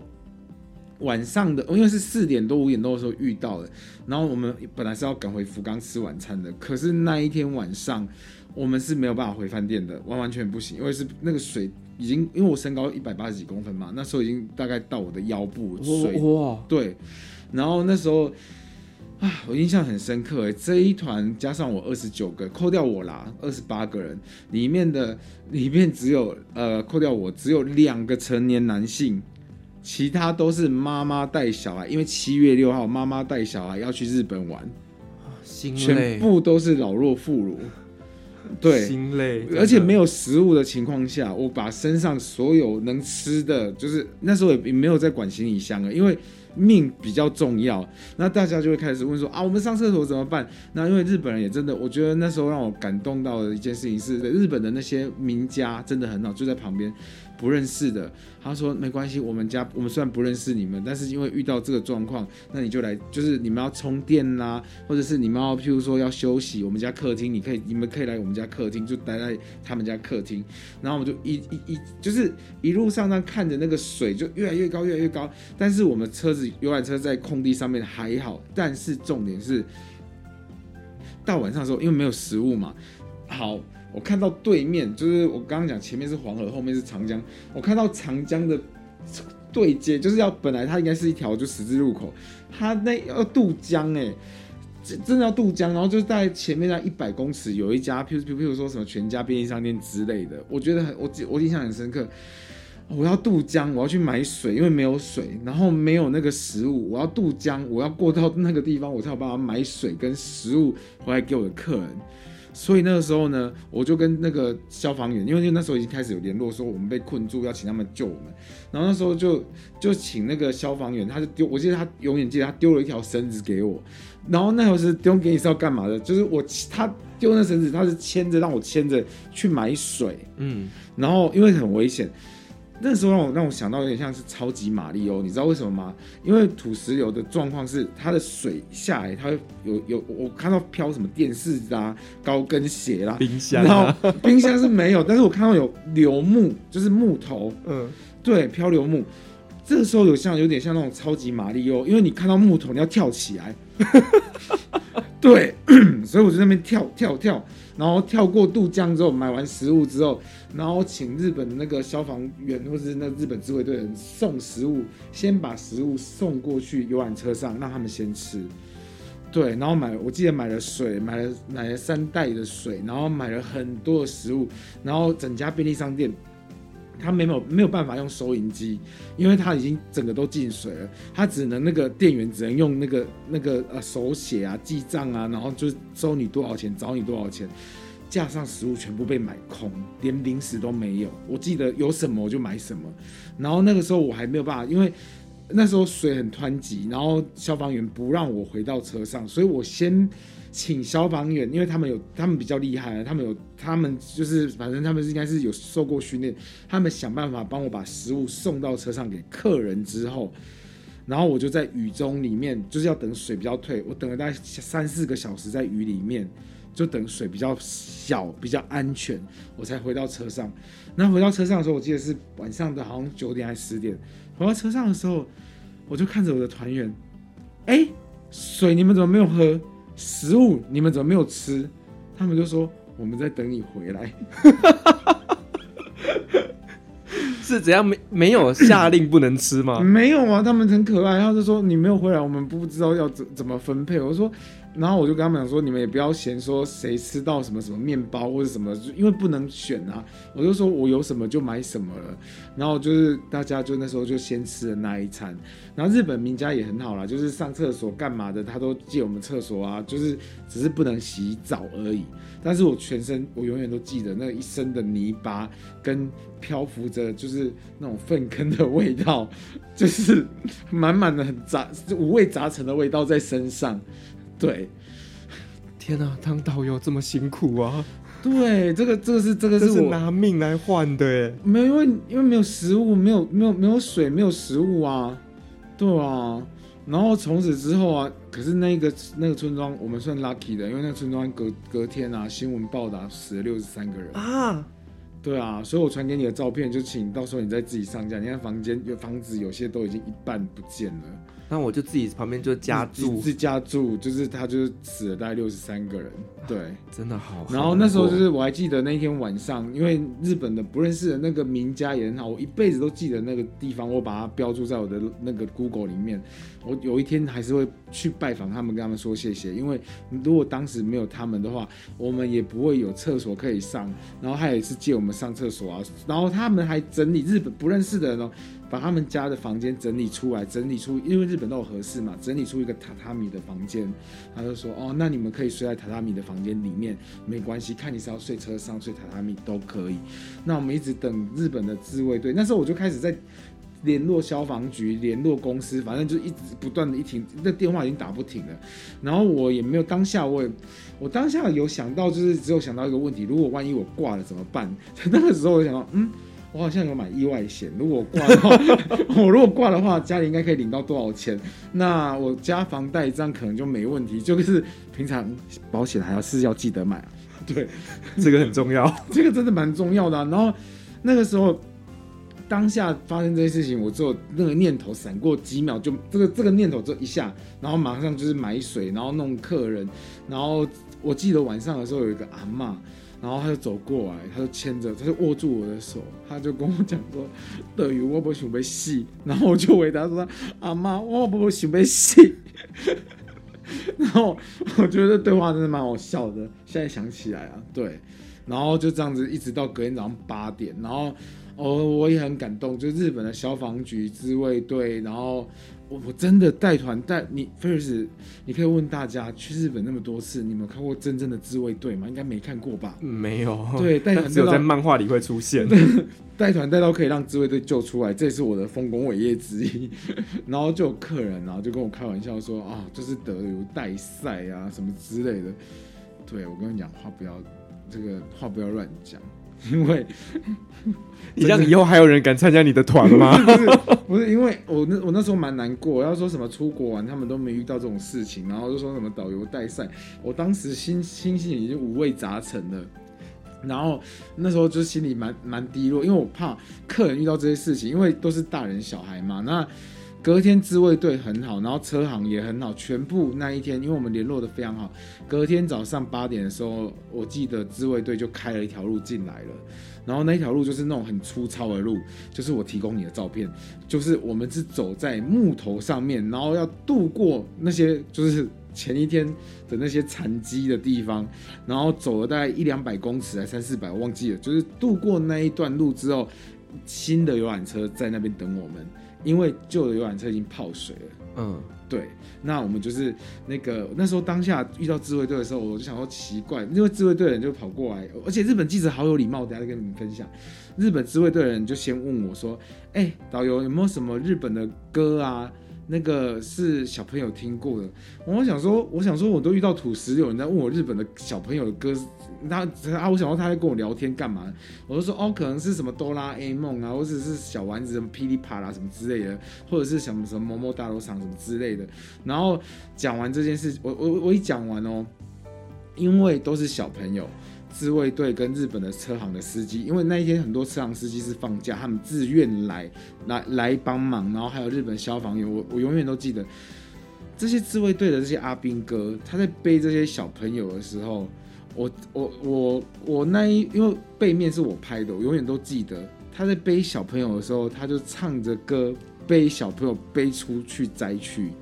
晚上的，因为是四点多五点多的时候遇到的。然后我们本来是要赶回福冈吃晚餐的，可是那一天晚上我们是没有办法回饭店的，完完全不行，因为是那个水已经，因为我身高一百八十几公分嘛，那时候已经大概到我的腰部水。哇，对，然后那时候。啊，我印象很深刻诶，这一团加上我二十九个，扣掉我啦，二十八个人，里面的里面只有呃，扣掉我只有两个成年男性，其他都是妈妈带小孩，因为七月六号妈妈带小孩要去日本玩，心累，全部都是老弱妇孺，对，心累，而且没有食物的情况下，我把身上所有能吃的，就是那时候也没有在管行李箱了，因为。命比较重要，那大家就会开始问说啊，我们上厕所怎么办？那因为日本人也真的，我觉得那时候让我感动到的一件事情是，日本的那些名家真的很好，就在旁边。不认识的，他说没关系，我们家我们虽然不认识你们，但是因为遇到这个状况，那你就来，就是你们要充电啦、或者是你们要譬如说要休息，我们家客厅你可以，你们可以来我们家客厅，就待在他们家客厅，然后我们就一一一就是一路上呢看着那个水就越来越高越来越高，但是我们车子游览车在空地上面还好，但是重点是到晚上的时候，因为没有食物嘛，好。我看到对面，就是我刚刚讲前面是黄河，后面是长江。我看到长江的对接，就是要本来它应该是一条就十字路口，它那要渡江哎，真真的要渡江，然后就在前面那一百公尺有一家，譬如譬如说什么全家便利商店之类的，我觉得很我我印象很深刻。我要渡江，我要去买水，因为没有水，然后没有那个食物，我要渡江，我要过到那个地方，我才有办法买水跟食物回来给我的客人。所以那个时候呢，我就跟那个消防员，因为那时候已经开始有联络，说我们被困住，要请他们救我们。然后那时候就就请那个消防员，他就丢，我记得他永远记得他丢了一条绳子给我。然后那条是丢给你是要干嘛的？就是我他丢那绳子，他是牵着让我牵着去买水。嗯，然后因为很危险。那时候让我让我想到有点像是超级玛利欧，你知道为什么吗？因为土石流的状况是它的水下来，它会有有我看到飘什么电视啊、高跟鞋啦、冰箱、啊，然后 [laughs] 冰箱是没有，但是我看到有流木，就是木头，嗯，对，漂流木。这个时候有像有点像那种超级玛利欧，因为你看到木头你要跳起来，[laughs] 对，[coughs] 所以我就在那边跳跳跳。然后跳过渡江之后，买完食物之后，然后请日本那个消防员或是那日本自卫队人送食物，先把食物送过去游览车上，让他们先吃。对，然后买，我记得买了水，买了买了三袋的水，然后买了很多的食物，然后整家便利商店。他没有没有办法用收银机，因为他已经整个都进水了，他只能那个店员只能用那个那个呃手写啊记账啊，然后就收你多少钱，找你多少钱，架上食物全部被买空，连零食都没有。我记得有什么我就买什么，然后那个时候我还没有办法，因为那时候水很湍急，然后消防员不让我回到车上，所以我先。请消防员，因为他们有，他们比较厉害，他们有，他们就是，反正他们是应该是有受过训练，他们想办法帮我把食物送到车上给客人之后，然后我就在雨中里面，就是要等水比较退，我等了大概三四个小时在雨里面，就等水比较小，比较安全，我才回到车上。那回到车上的时候，我记得是晚上的，好像九点还是十点。回到车上的时候，我就看着我的团员，哎，水你们怎么没有喝？食物你们怎么没有吃？他们就说我们在等你回来。[laughs] 是怎样没没有下令不能吃吗？没有啊，他们很可爱。他就说你没有回来，我们不知道要怎怎么分配。我说。然后我就跟他们讲说，你们也不要嫌说谁吃到什么什么面包或者什么，因为不能选啊。我就说我有什么就买什么了。然后就是大家就那时候就先吃了那一餐。然后日本名家也很好啦，就是上厕所干嘛的，他都借我们厕所啊，就是只是不能洗澡而已。但是我全身我永远都记得那一身的泥巴跟漂浮着就是那种粪坑的味道，[laughs] 就是满满的很杂五味杂陈的味道在身上。对，天哪，当导游这么辛苦啊！对，这个这个是这个是我是拿命来换的耶，没有，因为因为没有食物，没有没有没有水，没有食物啊，对啊。然后从此之后啊，可是那个那个村庄我们算 lucky 的，因为那个村庄隔隔天啊，新闻报道死了六十三个人啊。对啊，所以我传给你的照片，就请到时候你再自己上架。你看房间有房子，有些都已经一半不见了。那我就自己旁边就加住，是加住，就是他就是死了大概六十三个人，对，真的好。然后那时候就是我还记得那天晚上，因为日本的不认识的那个名家也很好，我一辈子都记得那个地方，我把它标注在我的那个 Google 里面。我有一天还是会去拜访他们，跟他们说谢谢，因为如果当时没有他们的话，我们也不会有厕所可以上。然后他也是借我们上厕所啊，然后他们还整理日本不认识的人哦。把他们家的房间整理出来，整理出，因为日本都有合适嘛，整理出一个榻榻米的房间。他就说：“哦，那你们可以睡在榻榻米的房间里面，没关系，看你是要睡车上、睡榻榻米都可以。”那我们一直等日本的自卫队，那时候我就开始在联络消防局、联络公司，反正就一直不断的一停，那电话已经打不停了。然后我也没有当下，我也我当下有想到，就是只有想到一个问题：如果万一我挂了怎么办？[laughs] 那个时候我想到，嗯。我好像有买意外险，如果挂的话，[laughs] 我如果挂的话，家里应该可以领到多少钱？那我加房贷这样可能就没问题。就是平常保险还要是要记得买啊，对，这个很重要，[laughs] 这个真的蛮重要的啊。然后那个时候当下发生这些事情，我只有那个念头闪过几秒，就这个这个念头就一下，然后马上就是买水，然后弄客人，然后我记得晚上的时候有一个阿嬷。然后他就走过来，他就牵着，他就握住我的手，他就跟我讲说：“对于我不想被戏。”然后我就回答说：“阿妈，我不想被戏。” [laughs] 然后我觉得这对话真的蛮好笑的，现在想起来啊，对。然后就这样子一直到隔天早上八点，然后哦，我也很感动，就日本的消防局、自卫队，然后我我真的带团带你，Ferris，你可以问大家，去日本那么多次，你们有看过真正的自卫队吗？应该没看过吧？没有。对，[laughs] 带团只有在漫画里会出现。[laughs] 带团带到可以让自卫队救出来，这也是我的丰功伟业之一。[laughs] 然后就有客人然后就跟我开玩笑说啊，就是德游带赛啊什么之类的。对，我跟你讲话不要这个话不要乱讲。[laughs] 因为你这样以后还有人敢参加你的团吗？[laughs] 不是，不是，因为我那我那时候蛮难过，要说什么出国玩，他们都没遇到这种事情，然后就说什么导游带赛，我当时心心情已经五味杂陈了，然后那时候就心里蛮蛮低落，因为我怕客人遇到这些事情，因为都是大人小孩嘛，那。隔天自卫队很好，然后车行也很好，全部那一天，因为我们联络得非常好。隔天早上八点的时候，我记得自卫队就开了一条路进来了，然后那一条路就是那种很粗糙的路，就是我提供你的照片，就是我们是走在木头上面，然后要渡过那些就是前一天的那些残积的地方，然后走了大概一两百公尺，还三四百，我忘记了，就是渡过那一段路之后，新的游览车在那边等我们。因为旧的游览车已经泡水了，嗯，对，那我们就是那个那时候当下遇到自卫队的时候，我就想说奇怪，因为自卫队的人就跑过来，而且日本记者好有礼貌，等下再跟你们分享。日本自卫队的人就先问我说：“哎，导游有没有什么日本的歌啊？”那个是小朋友听过的，我想说，我想说，我都遇到土石，有人在问我日本的小朋友的歌，他啊，我想说他在跟我聊天干嘛？我就说哦，可能是什么哆啦 A 梦啊，或者是小丸子什么噼里啪啦什么之类的，或者是什么什么某某大楼上什么之类的。然后讲完这件事，我我我一讲完哦，因为都是小朋友。自卫队跟日本的车行的司机，因为那一天很多车行司机是放假，他们自愿来来来帮忙，然后还有日本消防员，我我永远都记得这些自卫队的这些阿兵哥，他在背这些小朋友的时候，我我我我那一因为背面是我拍的，我永远都记得他在背小朋友的时候，他就唱着歌背小朋友背出去灾区。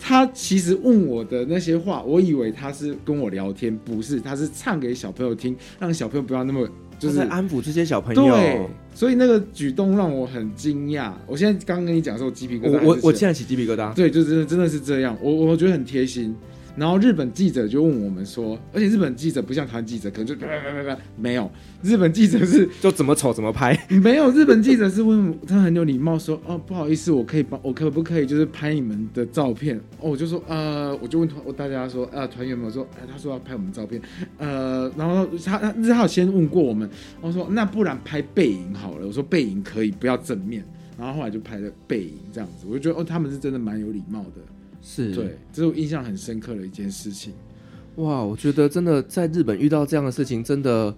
他其实问我的那些话，我以为他是跟我聊天，不是，他是唱给小朋友听，让小朋友不要那么就是在安抚这些小朋友。对，所以那个举动让我很惊讶。我现在刚刚跟你讲的时候，鸡皮疙瘩，我我我现在起鸡皮疙瘩。对，就真的真的是这样，我我觉得很贴心。然后日本记者就问我们说，而且日本记者不像台湾记者，可能就 [laughs] 没有。日本记者是就怎么丑怎么拍，没有。日本记者是问他很有礼貌说，哦，不好意思，我可以帮我可不可以就是拍你们的照片？哦，我就说呃，我就问团我大家说呃团员们说，哎，他说要拍我们照片，呃，然后他他他有先问过我们，我说那不然拍背影好了，我说背影可以不要正面，然后后来就拍了背影这样子，我就觉得哦他们是真的蛮有礼貌的。是对，这是我印象很深刻的一件事情。哇，我觉得真的在日本遇到这样的事情，真的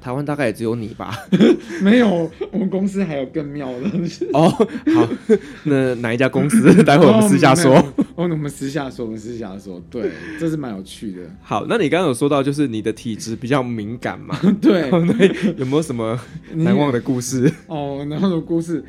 台湾大概也只有你吧？[laughs] 没有，我们公司还有更妙的。哦，好，那哪一家公司？[laughs] 待会我们私下说。哦，我们私下说，我们私下说。对，[laughs] 这是蛮有趣的。好，那你刚刚有说到，就是你的体质比较敏感嘛？对，对，有没有什么难忘的故事？哦，难忘的故事。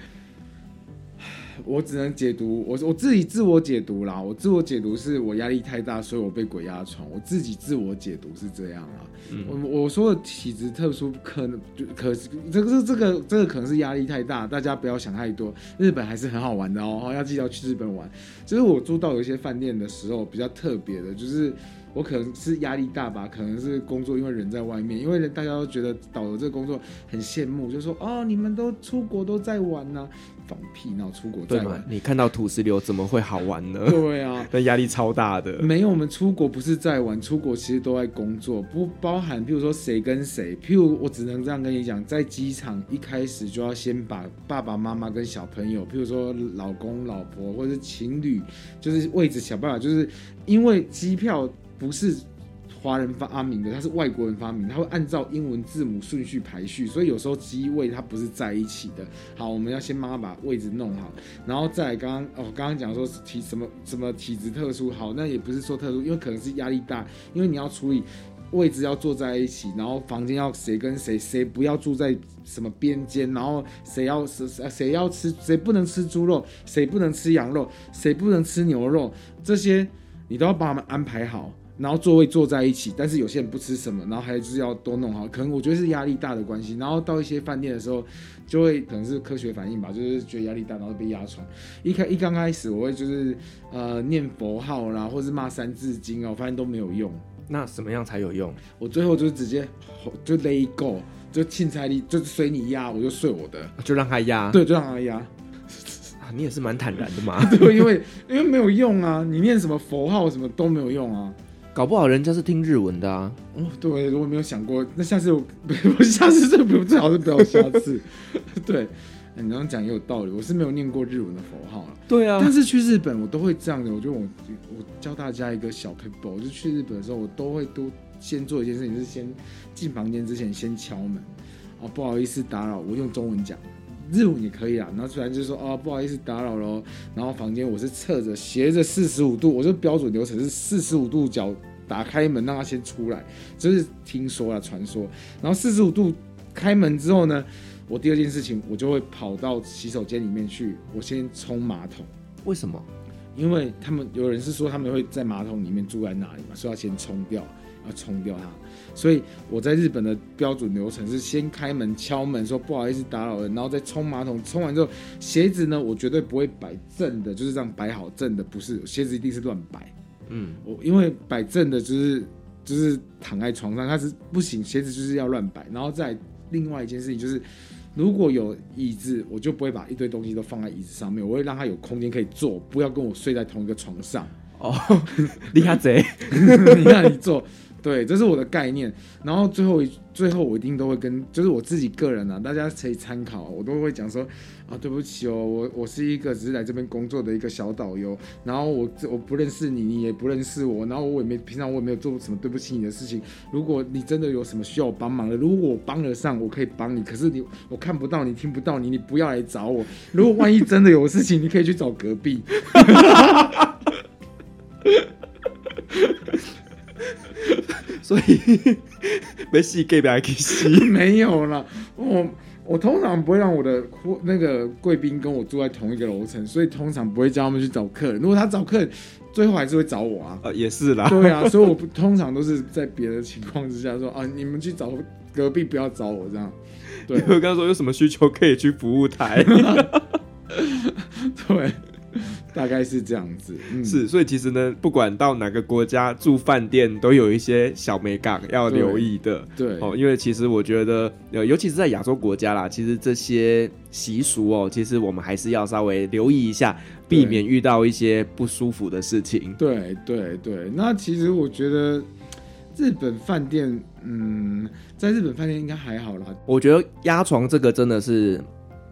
我只能解读，我我自己自我解读啦。我自我解读是我压力太大，所以我被鬼压床。我自己自我解读是这样啦。嗯、我我说的体质特殊，可能就可是这个是这个这个可能是压力太大，大家不要想太多。日本还是很好玩的哦，要记得要去日本玩。就是我住到有一些饭店的时候，比较特别的，就是我可能是压力大吧，可能是工作，因为人在外面，因为大家都觉得导游这个工作很羡慕，就说哦，你们都出国都在玩呢、啊。放屁！然后出国再玩，你看到土石流怎么会好玩呢？对啊，[laughs] 但压力超大的。没有，我们出国不是在玩，出国其实都在工作，不包含譬如说谁跟谁。譬如我只能这样跟你讲，在机场一开始就要先把爸爸妈妈跟小朋友，譬如说老公老婆或者是情侣，就是位置想办法，就是因为机票不是。华人发明的，它是外国人发明，它会按照英文字母顺序排序，所以有时候机位它不是在一起的。好，我们要先帮他把位置弄好，然后再来刚刚哦，刚刚讲说体什么什么体质特殊，好，那也不是说特殊，因为可能是压力大，因为你要处理位置要坐在一起，然后房间要谁跟谁，谁不要住在什么边间，然后谁要谁谁要吃，谁不能吃猪肉，谁不能吃羊肉，谁不能吃牛肉，这些你都要帮他们安排好。然后座位坐在一起，但是有些人不吃什么，然后还是要都弄好。可能我觉得是压力大的关系。然后到一些饭店的时候，就会可能是科学反应吧，就是觉得压力大，然后被压床。一开一刚开始，我会就是呃念佛号啦，或是骂三字经啊，我发现都没有用。那什么样才有用？我最后就直接就 let go，就凊彩你就随你压，我就睡我的，就让他压。对，就让他压。啊，你也是蛮坦然的嘛。[laughs] 对，因为因为没有用啊，你念什么佛号什么都没有用啊。搞不好人家是听日文的啊！哦，对，我没有想过。那下次我，[laughs] 我下次这不最好是不要下次。[laughs] 对，你刚刚讲也有道理。我是没有念过日文的符号了。对啊，但是去日本我都会这样的。我觉得我我教大家一个小 paper，就去日本的时候，我都会都先做一件事情，是先进房间之前先敲门。哦，不好意思打扰，我用中文讲，日文也可以啊。然后突然就说，哦，不好意思打扰喽。然后房间我是侧着斜着四十五度，我就标准流程是四十五度角。打开门让他先出来，这是听说啊传说。然后四十五度开门之后呢，我第二件事情我就会跑到洗手间里面去，我先冲马桶。为什么？因为他们有人是说他们会在马桶里面住在那里嘛，所以要先冲掉，要冲掉它。所以我在日本的标准流程是先开门敲门说不好意思打扰了，然后再冲马桶。冲完之后鞋子呢，我绝对不会摆正的，就是这样摆好正的，不是鞋子一定是乱摆。嗯，我因为摆正的就是就是躺在床上，它是不行，鞋子就是要乱摆。然后再另外一件事情就是，如果有椅子，我就不会把一堆东西都放在椅子上面，我会让他有空间可以坐，不要跟我睡在同一个床上。哦，厉害贼，[laughs] 你那里坐。对，这是我的概念。然后最后一最后我一定都会跟，就是我自己个人啊，大家可以参考。我都会讲说啊，对不起哦，我我是一个只是来这边工作的一个小导游。然后我我不认识你，你也不认识我。然后我也没平常我也没有做过什么对不起你的事情。如果你真的有什么需要我帮忙的，如果我帮得上，我可以帮你。可是你我看不到你，听不到你，你不要来找我。如果万一真的有事情，你可以去找隔壁。[laughs] [laughs] 所以没戏给不给戏，[laughs] 没有了。我我通常不会让我的那个贵宾跟我住在同一个楼层，所以通常不会叫他们去找客人。如果他找客人，最后还是会找我啊。呃，也是啦。对啊，所以我不 [laughs] 通常都是在别的情况之下说啊，你们去找隔壁，不要找我这样。对，我刚刚说有什么需求可以去服务台。对。大概是这样子，嗯、是，所以其实呢，不管到哪个国家住饭店，都有一些小美感要留意的。对，哦，因为其实我觉得，呃，尤其是在亚洲国家啦，其实这些习俗哦，其实我们还是要稍微留意一下，避免遇到一些不舒服的事情。对，对，对。那其实我觉得日本饭店，嗯，在日本饭店应该还好啦。我觉得压床这个真的是。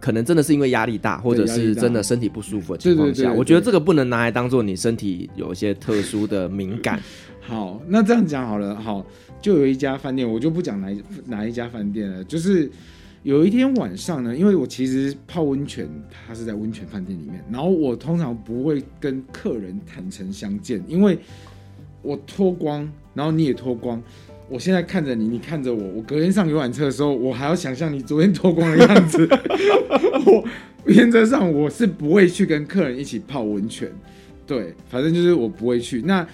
可能真的是因为压力大，或者是真的身体不舒服的情况下，我觉得这个不能拿来当做你身体有一些特殊的敏感。[laughs] 好，那这样讲好了，好，就有一家饭店，我就不讲哪哪一家饭店了。就是有一天晚上呢，因为我其实泡温泉，它是在温泉饭店里面，然后我通常不会跟客人坦诚相见，因为我脱光，然后你也脱光。我现在看着你，你看着我。我隔天上游览车的时候，我还要想象你昨天脱光的样子。[laughs] 我原则上我是不会去跟客人一起泡温泉，对，反正就是我不会去。那。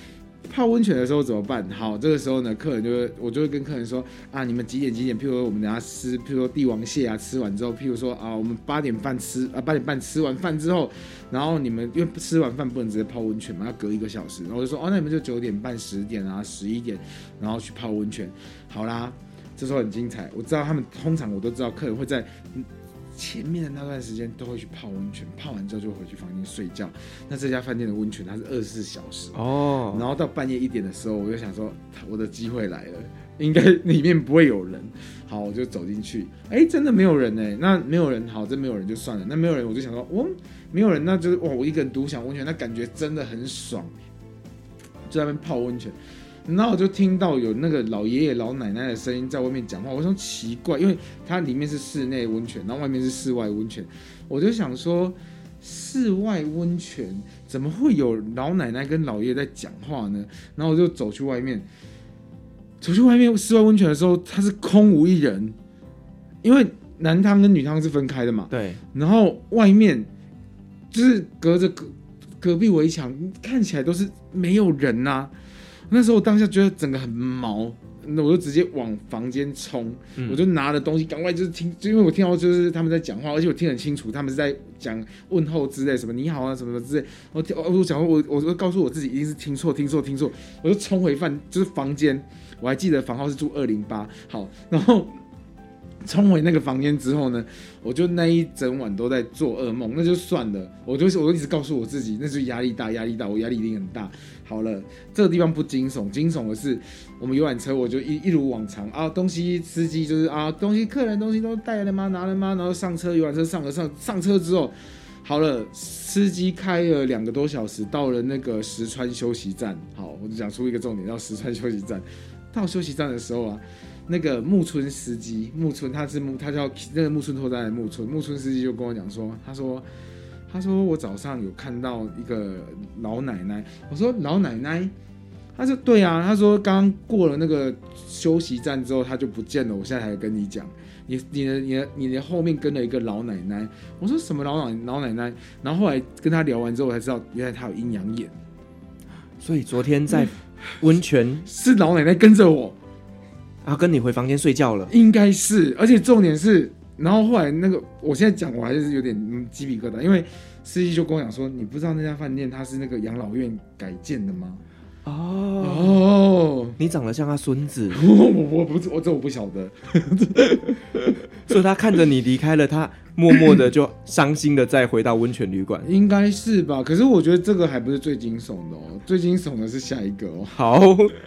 泡温泉的时候怎么办？好，这个时候呢，客人就会，我就会跟客人说啊，你们几点几点？譬如说我们等下吃，譬如说帝王蟹啊，吃完之后，譬如说啊，我们八点半吃啊，八点半吃完饭之后，然后你们因为吃完饭不能直接泡温泉嘛，要隔一个小时，然后我就说哦，那你们就九点半、十点啊、十一点，然后去泡温泉。好啦，这时候很精彩，我知道他们通常我都知道客人会在。前面的那段时间都会去泡温泉，泡完之后就回去房间睡觉。那这家饭店的温泉它是二十四小时哦，然后到半夜一点的时候，我就想说我的机会来了，应该里面不会有人。好，我就走进去，哎，真的没有人哎，那没有人，好，真没有人就算了。那没有人，我就想说，哦，没有人，那就是哇，我一个人独享温泉，那感觉真的很爽，就在那边泡温泉。然后我就听到有那个老爷爷老奶奶的声音在外面讲话，我说奇怪，因为它里面是室内温泉，然后外面是室外温泉，我就想说室外温泉怎么会有老奶奶跟老爷爷在讲话呢？然后我就走去外面，走去外面室外温泉的时候，它是空无一人，因为男汤跟女汤是分开的嘛。对。然后外面就是隔着隔隔壁围墙，看起来都是没有人呐、啊。那时候我当下觉得整个很毛，那我就直接往房间冲，嗯、我就拿了东西赶快就是听，就因为我听到就是他们在讲话，而且我听很清楚，他们是在讲问候之类什么你好啊什么什么之类。我我我讲我我就告诉我自己一定是听错听错听错，我就冲回饭就是房间，我还记得房号是住二零八，好，然后。冲回那个房间之后呢，我就那一整晚都在做噩梦，那就算了。我就我一直告诉我自己，那是压力大，压力大，我压力一定很大。好了，这个地方不惊悚，惊悚的是我们游览车，我就一一如往常啊，东西司机就是啊，东西客人东西都带来了吗？拿了吗？然后上车，游览车上了上上车之后，好了，司机开了两个多小时，到了那个石川休息站。好，我就讲出一个重点，到石川休息站。到休息站的时候啊。那个木村司机，木村他是木，他叫那个木村拓哉的木村。木村司机就跟我讲说，他说，他说我早上有看到一个老奶奶。我说老奶奶，他说对啊，他说刚过了那个休息站之后，他就不见了。我现在还跟你讲，你 [laughs] 你的你的你的后面跟了一个老奶奶。我说什么老奶老奶奶？然后后来跟他聊完之后，我才知道原来他有阴阳眼。所以昨天在温泉 [laughs] 是老奶奶跟着我。然后跟你回房间睡觉了，应该是，而且重点是，然后后来那个，我现在讲我还是有点鸡皮疙瘩，因为司机就跟我讲说，你不知道那家饭店它是那个养老院改建的吗？哦。哦，你长得像他孙子，我 [laughs] 我不我这我不晓得，[laughs] 所以他看着你离开了，他默默的就伤心的再回到温泉旅馆，应该是吧？可是我觉得这个还不是最惊悚的哦，最惊悚的是下一个哦。好，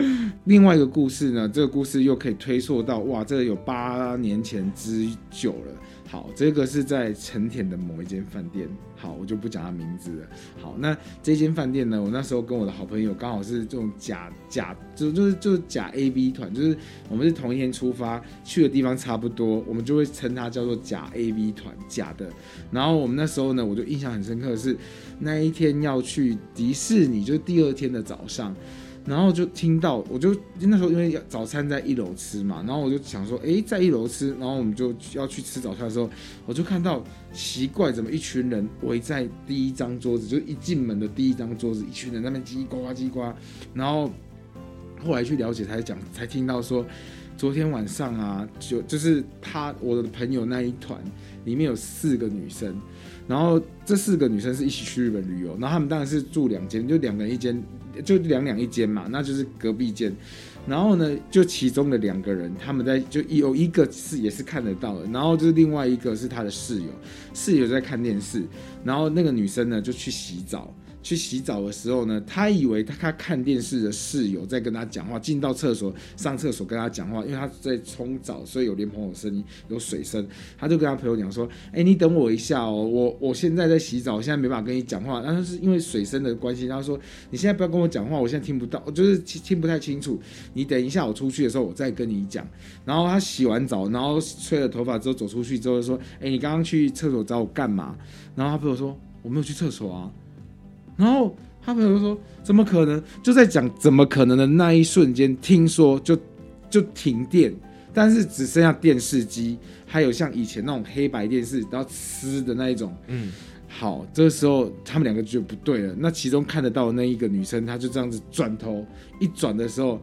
[laughs] 另外一个故事呢，这个故事又可以推溯到哇，这个有八年前之久了。好，这个是在成田的某一间饭店。好，我就不讲他名字了。好，那这间饭店呢，我那时候跟我的好朋友刚好是这种假假，就就是就是假 A B 团，就是我们是同一天出发，去的地方差不多，我们就会称它叫做假 A B 团，假的。然后我们那时候呢，我就印象很深刻的是那一天要去迪士尼，就是第二天的早上。然后就听到，我就那时候因为要早餐在一楼吃嘛，然后我就想说，诶，在一楼吃，然后我们就要去吃早餐的时候，我就看到奇怪，怎么一群人围在第一张桌子，就一进门的第一张桌子，一群人在那边叽呱呱叽呱，然后后来去了解才讲，才听到说，昨天晚上啊，就就是他我的朋友那一团里面有四个女生，然后这四个女生是一起去日本旅游，然后他们当然是住两间，就两个人一间。就两两一间嘛，那就是隔壁间。然后呢，就其中的两个人，他们在就有一个是也是看得到的，然后就是另外一个是他的室友，室友在看电视，然后那个女生呢就去洗澡。去洗澡的时候呢，他以为他他看电视的室友在跟他讲话，进到厕所上厕所跟他讲话，因为他在冲澡，所以有莲蓬头声音，有水声，他就跟他朋友讲说：“哎、你等我一下哦，我我现在在洗澡，我现在没办法跟你讲话。”然后是因为水声的关系，他说：“你现在不要跟我讲话，我现在听不到，就是听听不太清楚。你等一下我出去的时候，我再跟你讲。”然后他洗完澡，然后吹了头发之后走出去之后说：“哎、你刚刚去厕所找我干嘛？”然后他朋友说：“我没有去厕所啊。”然后他朋友说：“怎么可能？”就在讲“怎么可能”的那一瞬间，听说就就停电，但是只剩下电视机，还有像以前那种黑白电视，然后吃的那一种。嗯，好，这个时候他们两个就不对了。那其中看得到的那一个女生，她就这样子转头，一转的时候，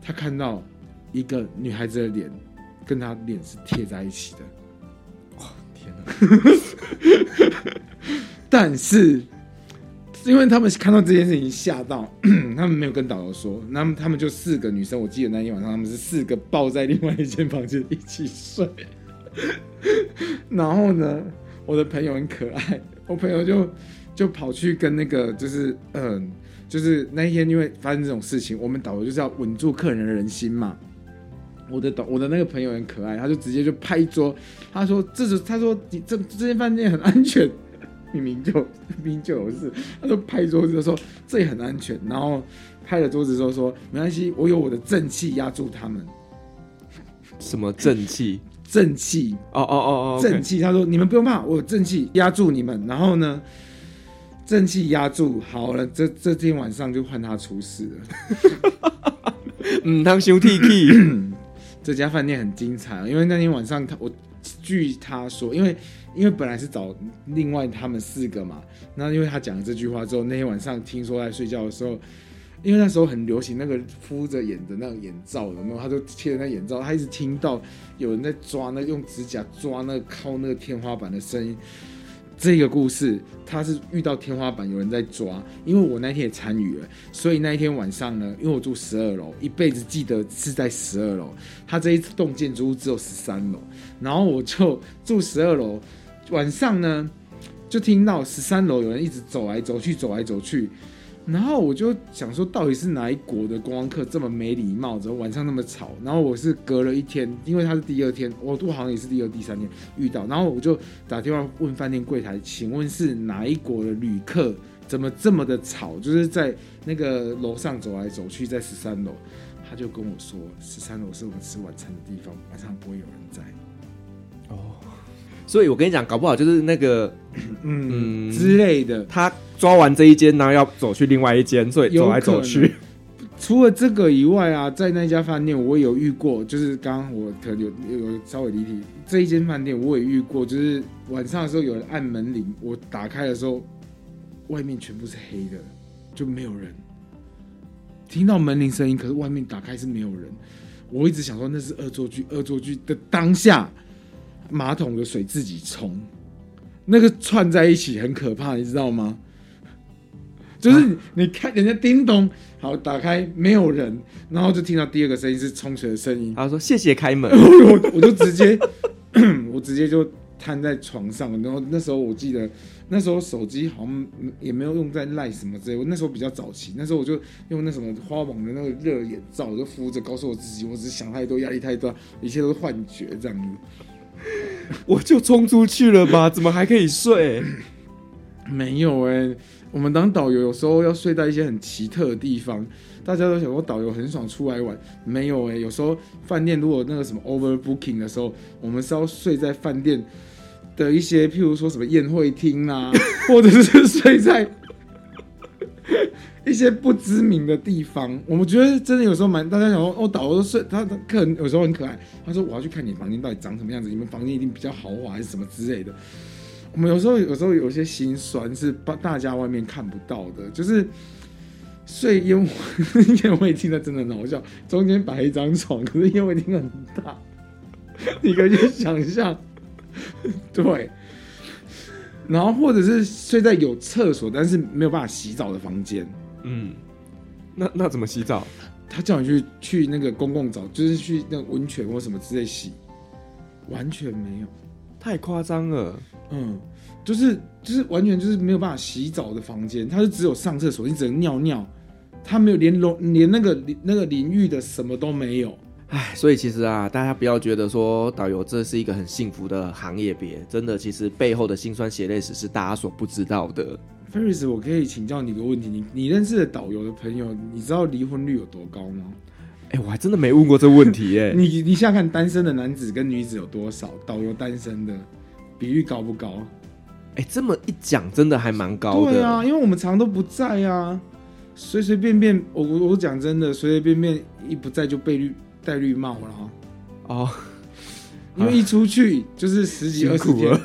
她看到一个女孩子的脸，跟她脸是贴在一起的。哇，天哪！[laughs] [laughs] 但是。因为他们看到这件事情吓到，[clears throat] 他们没有跟导游说，那么他们就四个女生，我记得那天晚上他们是四个抱在另外一间房间一起睡。[laughs] 然后呢，我的朋友很可爱，我朋友就就跑去跟那个就是嗯，就是那一天因为发生这种事情，我们导游就是要稳住客人的人心嘛。我的导我的那个朋友很可爱，他就直接就拍桌，他说这是他说这这间饭店很安全。明明就明明就有事，他就拍桌子就说这也很安全，然后拍了桌子之后说没关系，我有我的正气压住他们。什么正气？正气？哦哦哦哦，正气。他说你们不用怕，我有正气压住你们。然后呢，正气压住好了，这这天晚上就换他出事了。[laughs] 嗯，当兄弟弟，[coughs] 这家饭店很精彩，因为那天晚上他我据他说，因为。因为本来是找另外他们四个嘛，那因为他讲了这句话之后，那天晚上听说在睡觉的时候，因为那时候很流行那个敷着眼的那种眼罩，有没有？他就贴着那眼罩，他一直听到有人在抓那、用指甲抓那个靠那个天花板的声音。这个故事，他是遇到天花板有人在抓，因为我那天也参与了，所以那一天晚上呢，因为我住十二楼，一辈子记得是在十二楼。他这一栋建筑物只有十三楼，然后我就住十二楼，晚上呢就听到十三楼有人一直走来走去，走来走去。然后我就想说，到底是哪一国的观光客这么没礼貌，怎么晚上那么吵？然后我是隔了一天，因为他是第二天，我我好像也是第二、第三天遇到。然后我就打电话问饭店柜台，请问是哪一国的旅客，怎么这么的吵？就是在那个楼上走来走去，在十三楼，他就跟我说，十三楼是我们吃晚餐的地方，晚上不会有人在。哦。所以，我跟你讲，搞不好就是那个，嗯，嗯之类的。他抓完这一间，然后要走去另外一间，所以走来走去。除了这个以外啊，在那家饭店，我有遇过，就是刚刚我可能有有稍微离题。这一间饭店我也遇过，就是晚上的时候有人按门铃，我打开的时候，外面全部是黑的，就没有人。听到门铃声音，可是外面打开是没有人。我一直想说那是恶作剧，恶作剧的当下。马桶的水自己冲，那个串在一起很可怕，你知道吗？就是你看人家叮咚，好打开没有人，然后就听到第二个声音是冲水的声音。他说：“谢谢开门。[laughs] ”我我就直接 [coughs] 我直接就瘫在床上。然后那时候我记得那时候手机好像也没有用在赖什么之类。我那时候比较早期，那时候我就用那什么花王的那个热眼罩，我就敷着，告诉我自己，我只是想太多，压力太大，一切都是幻觉这样子。[laughs] 我就冲出去了吧？怎么还可以睡？[coughs] 没有哎、欸，我们当导游有时候要睡在一些很奇特的地方。大家都想说导游很爽出来玩，没有哎、欸。有时候饭店如果那个什么 overbooking 的时候，我们是要睡在饭店的一些，譬如说什么宴会厅啊，[laughs] 或者是睡在。一些不知名的地方，我们觉得真的有时候蛮，大家想说哦，导游都睡，他的客人有时候很可爱。他说我要去看你房间到底长什么样子，你们房间一定比较豪华还是什么之类的。我们有时候有时候有些心酸是大大家外面看不到的，就是睡宴宴会厅的真的很好笑，中间摆一张床，可是宴会厅很大，你可以去想象，对。然后或者是睡在有厕所但是没有办法洗澡的房间。嗯，那那怎么洗澡？他叫你去去那个公共澡，就是去那个温泉或什么之类洗，完全没有，太夸张了。嗯，就是就是完全就是没有办法洗澡的房间，它是只有上厕所，你只能尿尿，它没有连龙连那个那个淋浴的什么都没有。唉，所以其实啊，大家不要觉得说导游这是一个很幸福的行业别，真的，其实背后的辛酸血泪史是大家所不知道的。Ferris，我可以请教你一个问题，你你认识的导游的朋友，你知道离婚率有多高吗？哎、欸，我还真的没问过这个问题 [laughs] 耶。你你想想看，单身的男子跟女子有多少？导游单身的比率高不高？哎、欸，这么一讲，真的还蛮高的。对啊，因为我们常都不在啊，随随便便，我我我讲真的，随随便便一不在就被绿戴绿帽了。哦，因为一出去就是十几二十天。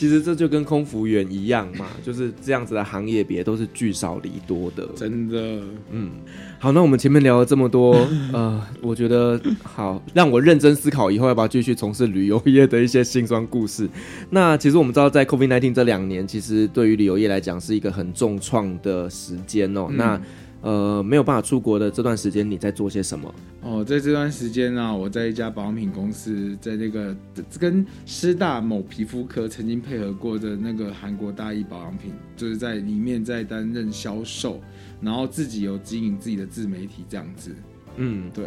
其实这就跟空服员一样嘛，[laughs] 就是这样子的行业别都是聚少离多的，真的。嗯，好，那我们前面聊了这么多，[laughs] 呃，我觉得好让我认真思考以后要不要继续从事旅游业的一些辛酸故事。那其实我们知道，在 COVID-19 这两年，其实对于旅游业来讲是一个很重创的时间哦。嗯、那呃，没有办法出国的这段时间，你在做些什么？哦，在这段时间呢、啊，我在一家保养品公司，在那个跟师大某皮肤科曾经配合过的那个韩国大益保养品，就是在里面在担任销售，然后自己有经营自己的自媒体这样子。嗯，对。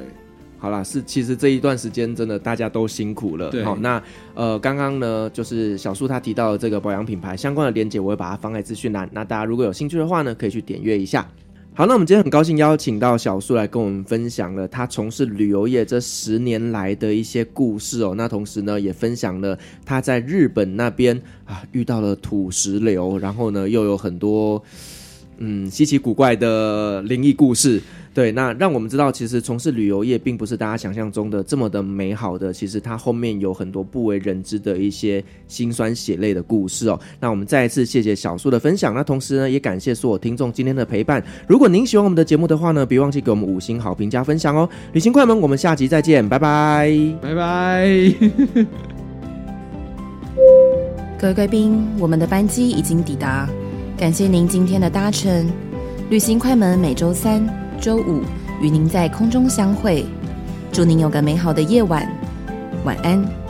好啦，是其实这一段时间真的大家都辛苦了。对。好，那呃，刚刚呢，就是小树他提到的这个保养品牌相关的链接，我会把它放在资讯栏。那大家如果有兴趣的话呢，可以去点阅一下。好，那我们今天很高兴邀请到小树来跟我们分享了他从事旅游业这十年来的一些故事哦。那同时呢，也分享了他在日本那边啊遇到了土石流，然后呢又有很多嗯稀奇古怪的灵异故事。对，那让我们知道，其实从事旅游业并不是大家想象中的这么的美好的，其实它后面有很多不为人知的一些辛酸血泪的故事哦。那我们再一次谢谢小树的分享，那同时呢，也感谢所有听众今天的陪伴。如果您喜欢我们的节目的话呢，别忘记给我们五星好评加分享哦。旅行快门，我们下集再见，拜拜，拜拜。[laughs] 各位贵宾，我们的班机已经抵达，感谢您今天的搭乘。旅行快门每周三、周五与您在空中相会，祝您有个美好的夜晚，晚安。